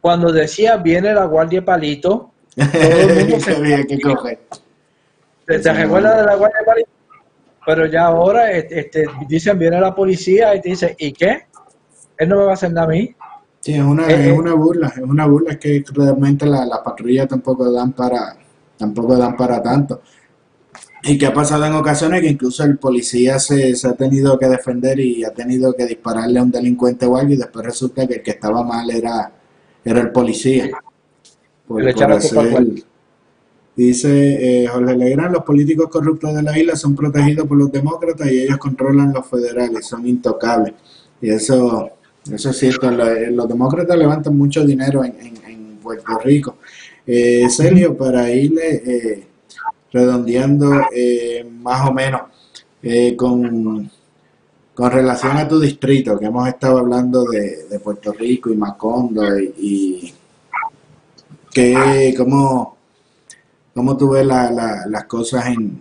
cuando decía viene la guardia palito, todo el mundo se que había que coger. ¿Te, te recuerdas de la guardia palito? Pero ya ahora este, este, dicen viene la policía y te dice, ¿y qué? Él no me va a hacer nada a mí. Sí, es una, Eh, es eh. una burla, es una burla, que realmente la- las patrullas tampoco dan para, tampoco dan para tanto. Y que ha pasado en ocasiones que incluso el policía se, se ha tenido que defender y ha tenido que dispararle a un delincuente o algo y después resulta que el que estaba mal era, era el policía. Por, Le por hacer- Dice eh, Jorge Legrand, los políticos corruptos de la isla son protegidos por los demócratas y ellos controlan los federales, son intocables. Y eso, eso es cierto, lo- eh, los demócratas levantan mucho dinero en, en- en Puerto Rico. Eh, Sergio, para irle eh, redondeando eh, más o menos eh, con, con relación a tu distrito, que hemos estado hablando de, de Puerto Rico y Macondo y, y que, cómo, cómo tú ves la- la- las cosas en,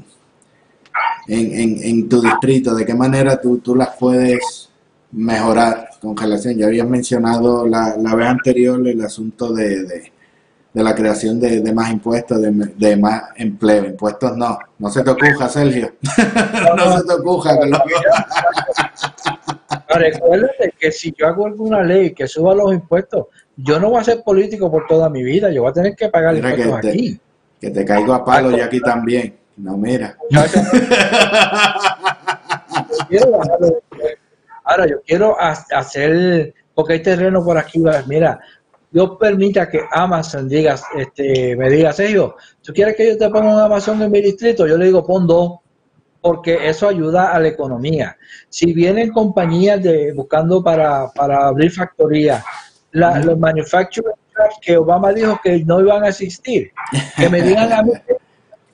en, tu distrito, de qué manera tú, tú las puedes mejorar con relación. Ya habías mencionado la, la vez anterior el asunto de, de la creación de, de más impuestos, de, de más empleo. Impuestos no, no se te ocurra, Sergio. no se te ocurra. lo- Recuérdate que si yo hago alguna ley que suba los impuestos, yo no voy a ser político por toda mi vida, yo voy a tener que pagar Mira que impuestos te, aquí. que te caigo a palo y aquí también. No, mira. Yo impuestos. Ahora, yo quiero ha- hacer, porque hay terreno por aquí, mira, Dios permita que Amazon diga, este, me diga, Sergio, ¿tú quieres que yo te ponga un Amazon en mi distrito? Yo le digo, pon dos, porque eso ayuda a la economía. Si vienen compañías de, buscando para, para abrir factorías, la- los manufacturing jobs que Obama dijo que no iban a existir, que me digan a mí que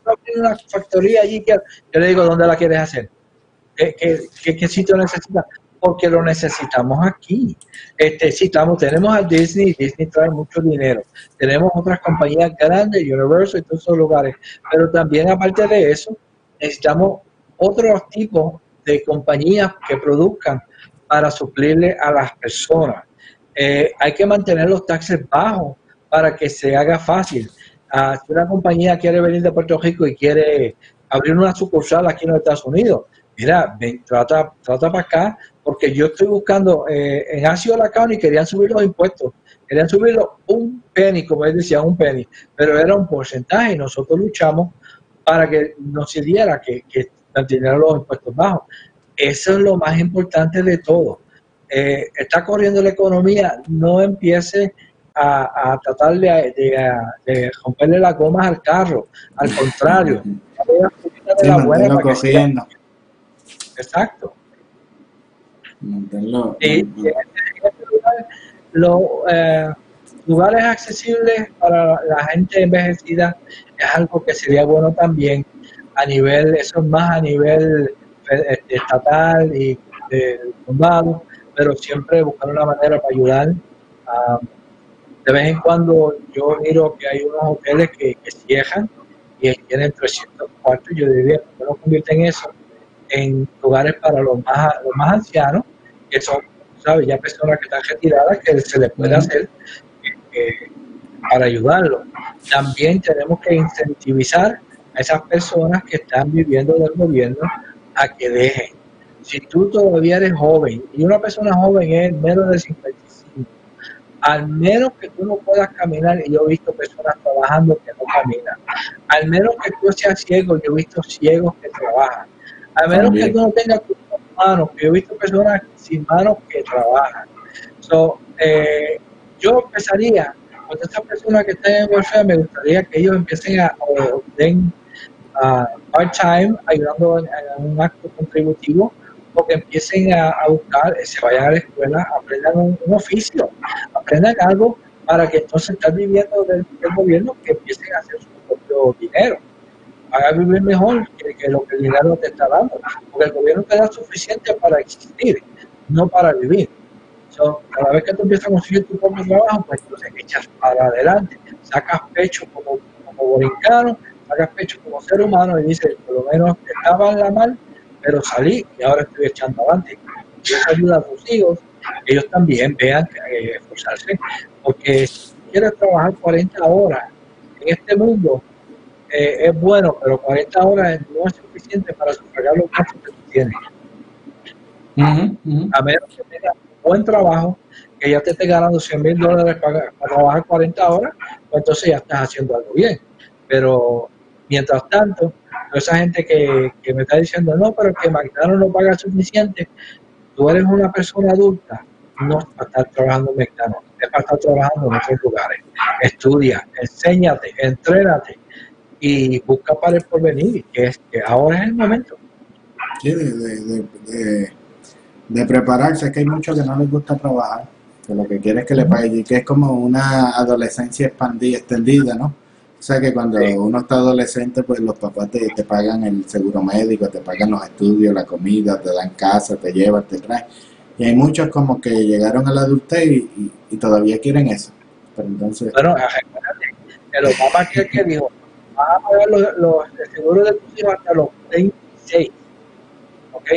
no tiene una factoría allí, que yo le digo, ¿dónde la quieres hacer? ¿Qué, qué, qué- qué sitio necesitas? Porque lo necesitamos aquí. Este, sí, estamos, tenemos a Disney, Disney trae mucho dinero. Tenemos otras compañías grandes, Universal y todos esos lugares. Pero también, aparte de eso, necesitamos otros tipos de compañías que produzcan para suplirle a las personas. Eh, hay que mantener los taxes bajos para que se haga fácil. Ah, si una compañía quiere venir de Puerto Rico y quiere abrir una sucursal aquí en los Estados Unidos, mira, ven, trata, trata para acá, porque yo estoy buscando, eh, en Asia County querían subir los impuestos, querían subirlo un penny, como él decía, un penny, pero era un porcentaje y nosotros luchamos para que nos se diera que, que mantuvieran los impuestos bajos. Eso es lo más importante de todo. Eh, está corriendo la economía, no empiece a, a tratar de, de- de romperle las gomas al carro, al contrario, Sí, la buena cogiendo. Exacto. Manténlo- en este- los eh, lugares accesibles para la gente envejecida es algo que sería bueno también a nivel, eso es más a nivel fe- este, estatal y del condado, pero siempre buscar una manera para ayudar. Ah, de vez en cuando yo miro que hay unos hoteles que, que cierran y tienen 300 cuartos, yo diría que no convierten eso en lugares para los más, los más ancianos, que son, ¿sabes? Ya personas que están retiradas, que se les puede hacer eh, eh, para ayudarlos. También tenemos que incentivizar a esas personas que están viviendo del gobierno a que dejen. Si tú todavía eres joven y una persona joven es menos de 55, al menos que tú no puedas caminar, y yo he visto personas trabajando que no caminan, al menos que tú seas ciego, yo he visto ciegos que trabajan, a menos También. que tú no tengas manos, yo he visto personas sin manos que trabajan. So, eh, yo empezaría, con estas personas que están en welfare, me gustaría que ellos empiecen a, o den part-time, ayudando en, un acto contributivo, o que empiecen a, buscar, eh, se vayan a la escuela, aprendan un, oficio, aprendan algo para que entonces están viviendo del gobierno, que empiecen a hacer su propio dinero. Para vivir mejor que, lo que el dinero te está dando, porque el gobierno te da suficiente para existir, no para vivir. So, cada vez que tú empiezas a conseguir tu propio trabajo, pues entonces echas para adelante, sacas pecho como, como borincano, sacas pecho como ser humano y dices, por lo menos estaba en la mal, pero salí y ahora estoy echando adelante. Y eso ayuda a tus hijos, ellos también vean eh, esforzarse, porque si quieres trabajar 40 horas en este mundo, eh, es bueno, pero 40 horas no es suficiente para sufragar los gastos que tú tienes a menos que tengas un buen trabajo, que ya te esté ganando 100 mil dólares para, para trabajar 40 horas, pues entonces ya estás haciendo algo bien. Pero mientras tanto, esa gente que, que me está diciendo, no, pero que McDonald's no paga suficiente, tú eres una persona adulta, no es para estar trabajando en McDonald's, es para estar trabajando en otros lugares. Estudia, enséñate, entrénate y busca para el porvenir, que, es, que ahora es el momento. Sí, de, de, de, prepararse, es que hay muchos que no les gusta trabajar, que lo que quieren es que le paguen, y que es como una adolescencia expandida, extendida, ¿no? O sea que cuando Sí. uno está adolescente, pues los papás te, te pagan el seguro médico, te pagan los estudios, la comida, te dan casa, te llevan, te traen. Y hay muchos como que llegaron a la adultez y, y- y todavía quieren eso. Pero entonces, Bueno, el Obama que, que dijo, vas a pagar los, los el seguro de tus hijos hasta los 26, ¿ok?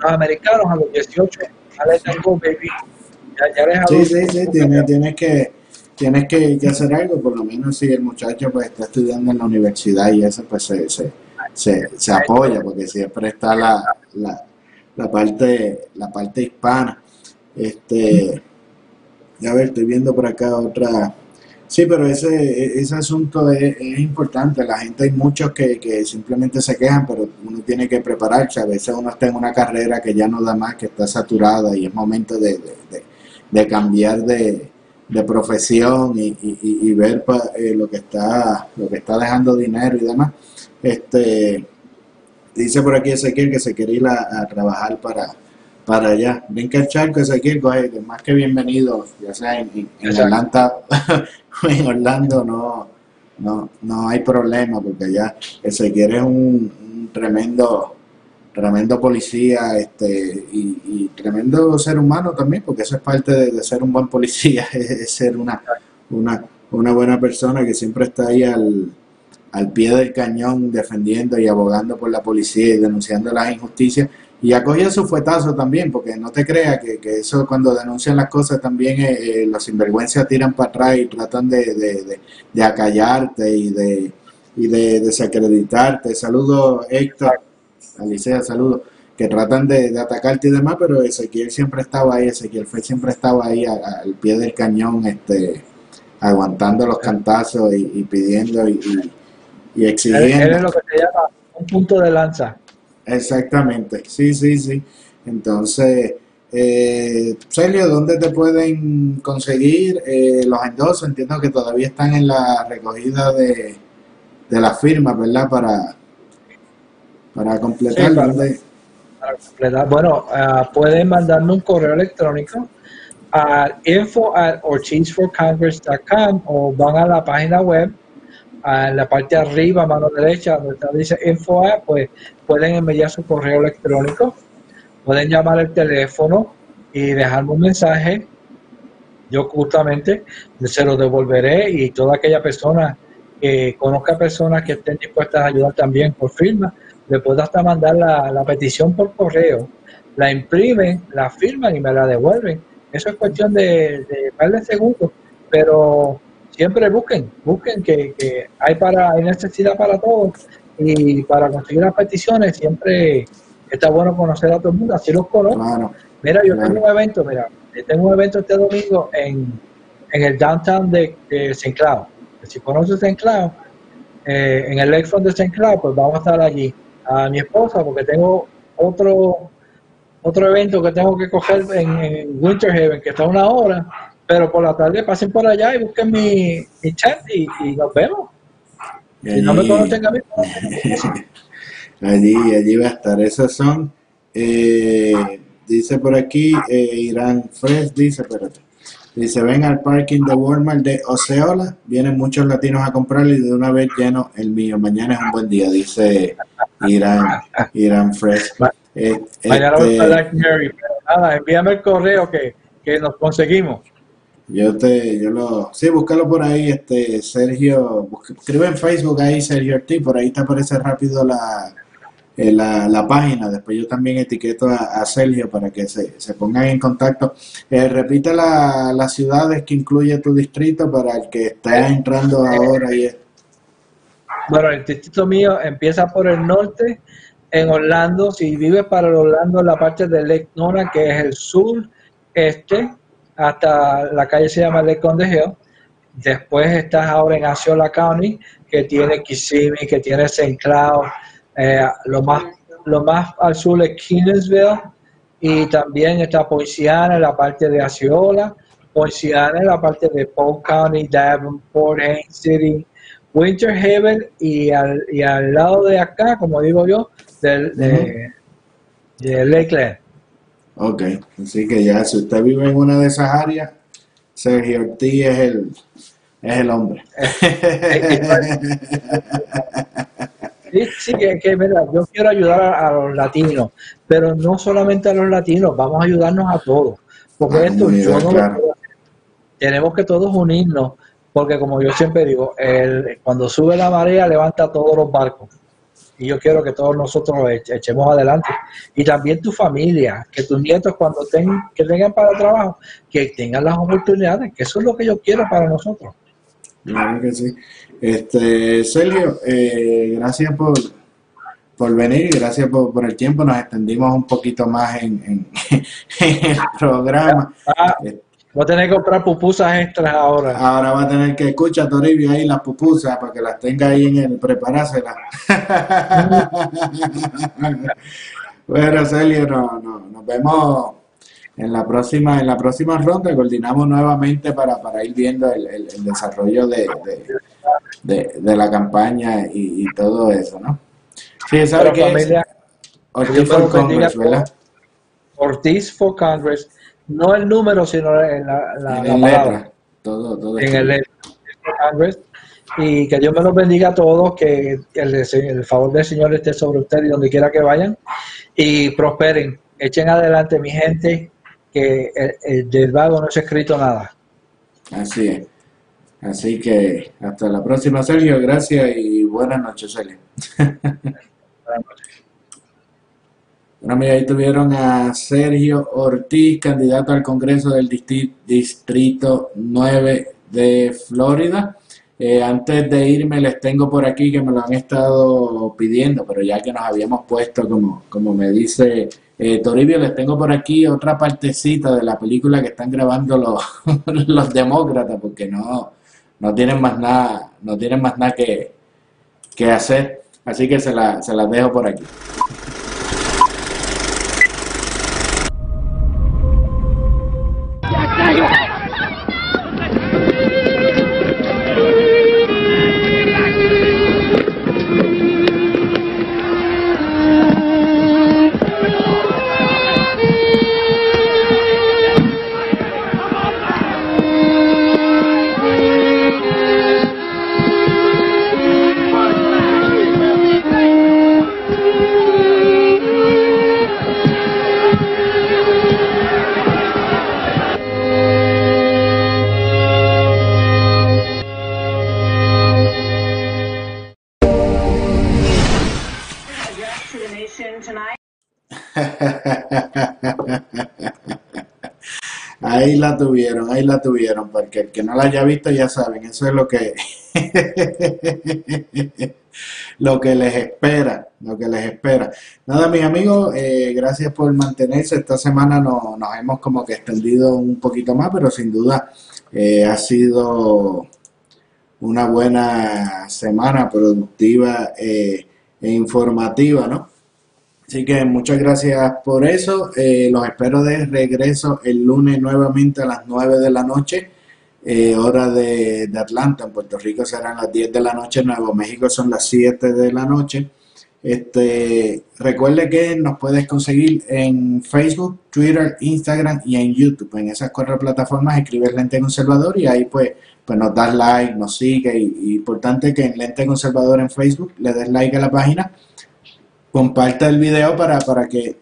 Los americanos a los 18, ya les tengo baby, ya, ya les Sí, sí, sí, tienes, tienes que tienes que, que hacer algo, por lo menos si el muchacho pues está estudiando en la universidad y eso pues se, se, se, se apoya, porque siempre está la, la, la parte la parte hispana. Este, a ver, estoy viendo por acá otra. Sí, pero ese, ese asunto es, importante. La gente, hay muchos que, que simplemente se quejan, pero uno tiene que prepararse. A veces uno está en una carrera que ya no da más, que está saturada y es momento de, de, de- de cambiar de, profesión y, y- y- ver pa- eh, lo que está lo que está dejando dinero y demás. Este dice por aquí Ezequiel que se quiere ir a trabajar para para allá. Brinca el charco, Ezequiel, coge, que más que bienvenido, ya sea en, en. Atlanta o en Orlando, no, no, no hay problema, porque allá Ezequiel es un, un tremendo tremendo policía este y, y tremendo ser humano también, porque eso es parte de, de ser un buen policía, es, es ser una, una, una buena persona que siempre está ahí al, al pie del cañón defendiendo y abogando por la policía y denunciando las injusticias. Y acoge su fuetazo también, porque no te creas que, que eso cuando denuncian las cosas también eh, eh, los sinvergüenzas tiran para atrás y tratan de, de, de, de acallarte y de, y de desacreditarte. Saludos Héctor, Alicia, saludos, que tratan de, de atacarte y demás, pero Ezequiel siempre estaba ahí, Ezequiel fue siempre estaba ahí a- a- al pie del cañón, este, aguantando los cantazos y, y pidiendo y, y- y Él, exigiendo. él es lo que se llama un punto de lanza. Exactamente, sí, sí, sí. Entonces, eh, Celio, ¿dónde te pueden conseguir eh, los endosos? Entiendo que todavía están en la recogida de, de las firmas, ¿verdad? Para, para completar. Sí, para- ¿dónde? para completar. Bueno, ah, pueden mandarme un correo electrónico a info at o van a la página web, a la parte de arriba, mano derecha, donde está- dice info at, pues pueden enviar su correo electrónico, pueden llamar al teléfono y dejarme un mensaje. Yo justamente se lo devolveré y toda aquella persona que conozca personas que estén dispuestas a ayudar también por firma, le puedo hasta mandar la, la petición por correo, la imprimen, la firman y me la devuelven. Eso es cuestión de, de par de segundos, pero siempre busquen, busquen que, que hay para hay necesidad para todos y para conseguir las peticiones siempre está bueno conocer a todo el mundo, así los conozco. Claro, Mira, yo Claro. tengo un evento, mira, tengo un evento este domingo en, en el downtown de, de St. Cloud. Si conoces St. Cloud, eh, en el lakefront de St. Cloud, pues vamos a estar allí. A mi esposa, porque tengo otro otro evento que tengo que coger en, en Winter Haven, que está a una hora, pero por la tarde pasen por allá y busquen mi, mi chat y, y nos vemos. y Si no me allí- conocen a mí, allí, allí va a estar. Esos son, eh, dice por aquí, eh, Irán Fresh, dice, espérate. Dice, ven al parking de Walmart de Oceola, vienen muchos latinos a comprar y de una vez lleno el mío. Mañana es un buen día, dice Irán, Irán Fresh. Eh, mañana voy este, a Black Mary, pero nada, envíame el correo que, que nos conseguimos. Yo te, yo lo, sí, búscalo por ahí, este, Sergio, escribe en Facebook ahí Sergio Ortiz, por ahí te aparece rápido la, eh, la, la página, después yo también etiqueto a, a Sergio para que se, se pongan en contacto. Eh, repite la- las ciudades que incluye tu distrito para el que está entrando ahora y Bueno, el distrito mío empieza por el norte, en Orlando. Si vives para Orlando, la parte de Lake Nona, que es el sur este, hasta la calle se llama the Hill. Después estás ahora en Osceola County, que tiene Kissimmee, que tiene St. Cloud. eh, lo, más, lo más al sur es Kenansville. Y también está Poinciana en la parte de Osceola. Poinciana en la parte de Polk County, Davenport, Haines City, Winter Haven y al, y al lado de acá, como digo yo, del, de, de Lakeland. Ok, así que ya si usted vive en una de esas áreas, Sergio Ortiz es el, es el hombre. Sí, sí, que, que, mira, yo quiero ayudar a, a los latinos, pero no solamente a los latinos, vamos a ayudarnos a todos. Porque La esto yo no claro. tenemos que todos unirnos, porque como yo siempre digo, el, cuando sube la marea levanta todos los barcos. Y yo quiero que todos nosotros lo eche- echemos adelante. Y también tu familia, que tus nietos cuando tengan, que tengan para el trabajo, que tengan las oportunidades, que eso es lo que yo quiero para nosotros. Claro que sí. Este, Sergio, eh, gracias por, por venir, gracias por, por el tiempo. Nos extendimos un poquito más en, en- en el programa. Ah, voy a tener que comprar pupusas extras ahora. Ahora va a tener que escuchar Toribio ahí las pupusas para que las tenga ahí en el preparárselas. bueno, Sergio, no, no, nos vemos en la próxima, en la próxima ronda. Coordinamos nuevamente para, para ir viendo el, el- el desarrollo de, de, de- de la campaña y, y todo eso, ¿no? Sí, ¿sabe Pero qué es? Ortiz for Congress, ¿verdad? Ortiz for Congress, no el número, sino la, la, la En palabra. letra. Todo, todo. en el Congress y que Dios me los bendiga a todos, que el, el favor del Señor esté sobre ustedes y donde quiera que vayan y prosperen, echen adelante mi gente, que el, el del vago no se ha escrito nada. Así es. Así que hasta la próxima, Sergio. Gracias y buenas noches, Sergio. Bueno, mira, ahí tuvieron a Sergio Ortiz, candidato al Congreso del Distrito 9 de Florida. Eh, antes de irme, les tengo por aquí que me lo han estado pidiendo, pero ya que nos habíamos puesto, como, como me dice eh, Toribio, les tengo por aquí otra partecita de la película que están grabando los, los demócratas, porque no, no tienen más nada, no tienen más nada que, que hacer. Así que se, la, se las dejo por aquí. La tuvieron, ahí la tuvieron, porque el que no la haya visto ya saben, eso es lo que lo que les espera, lo que les espera. Nada, mis amigos, eh, gracias por mantenerse. Esta semana no- nos hemos como que extendido un poquito más, pero sin duda eh, ha sido una buena semana productiva eh, e informativa, ¿no? Así que muchas gracias por eso. Eh, los espero de regreso el lunes nuevamente a las 9 de la noche, eh, hora de, Atlanta. En Puerto Rico serán las 10 de la noche, en Nuevo México son las 7 de la noche. Este, recuerde que nos puedes conseguir en Facebook, Twitter, Instagram y en YouTube. En esas cuatro plataformas escribes Lente Conservador y ahí pues, pues nos das like, nos sigue. Y, y importante que en Lente Conservador en Facebook le des like a la página comparta el video para, para que,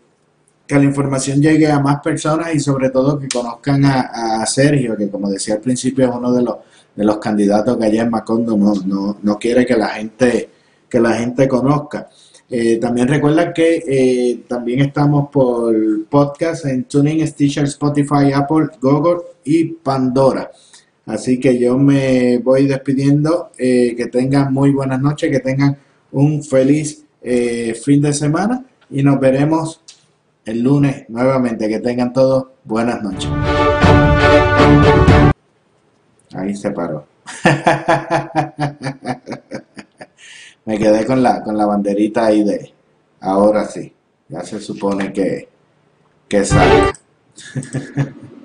que la información llegue a más personas y sobre todo que conozcan a, Sergio, que como decía al principio es uno de los, de los candidatos que allá en Macondo no, no, no quiere que la gente, que la gente conozca. Eh, también recuerda que eh, también estamos por podcast en Tuning, Stitcher, Spotify, Apple, Google y Pandora. Así que yo me voy despidiendo. eh, que tengan muy buenas noches, que tengan un feliz eh, fin de semana y nos veremos el lunes nuevamente. Que tengan todos buenas noches. Ahí se paró. Me quedé con la, con la banderita ahí de ahora sí. Ya se supone que, que salga.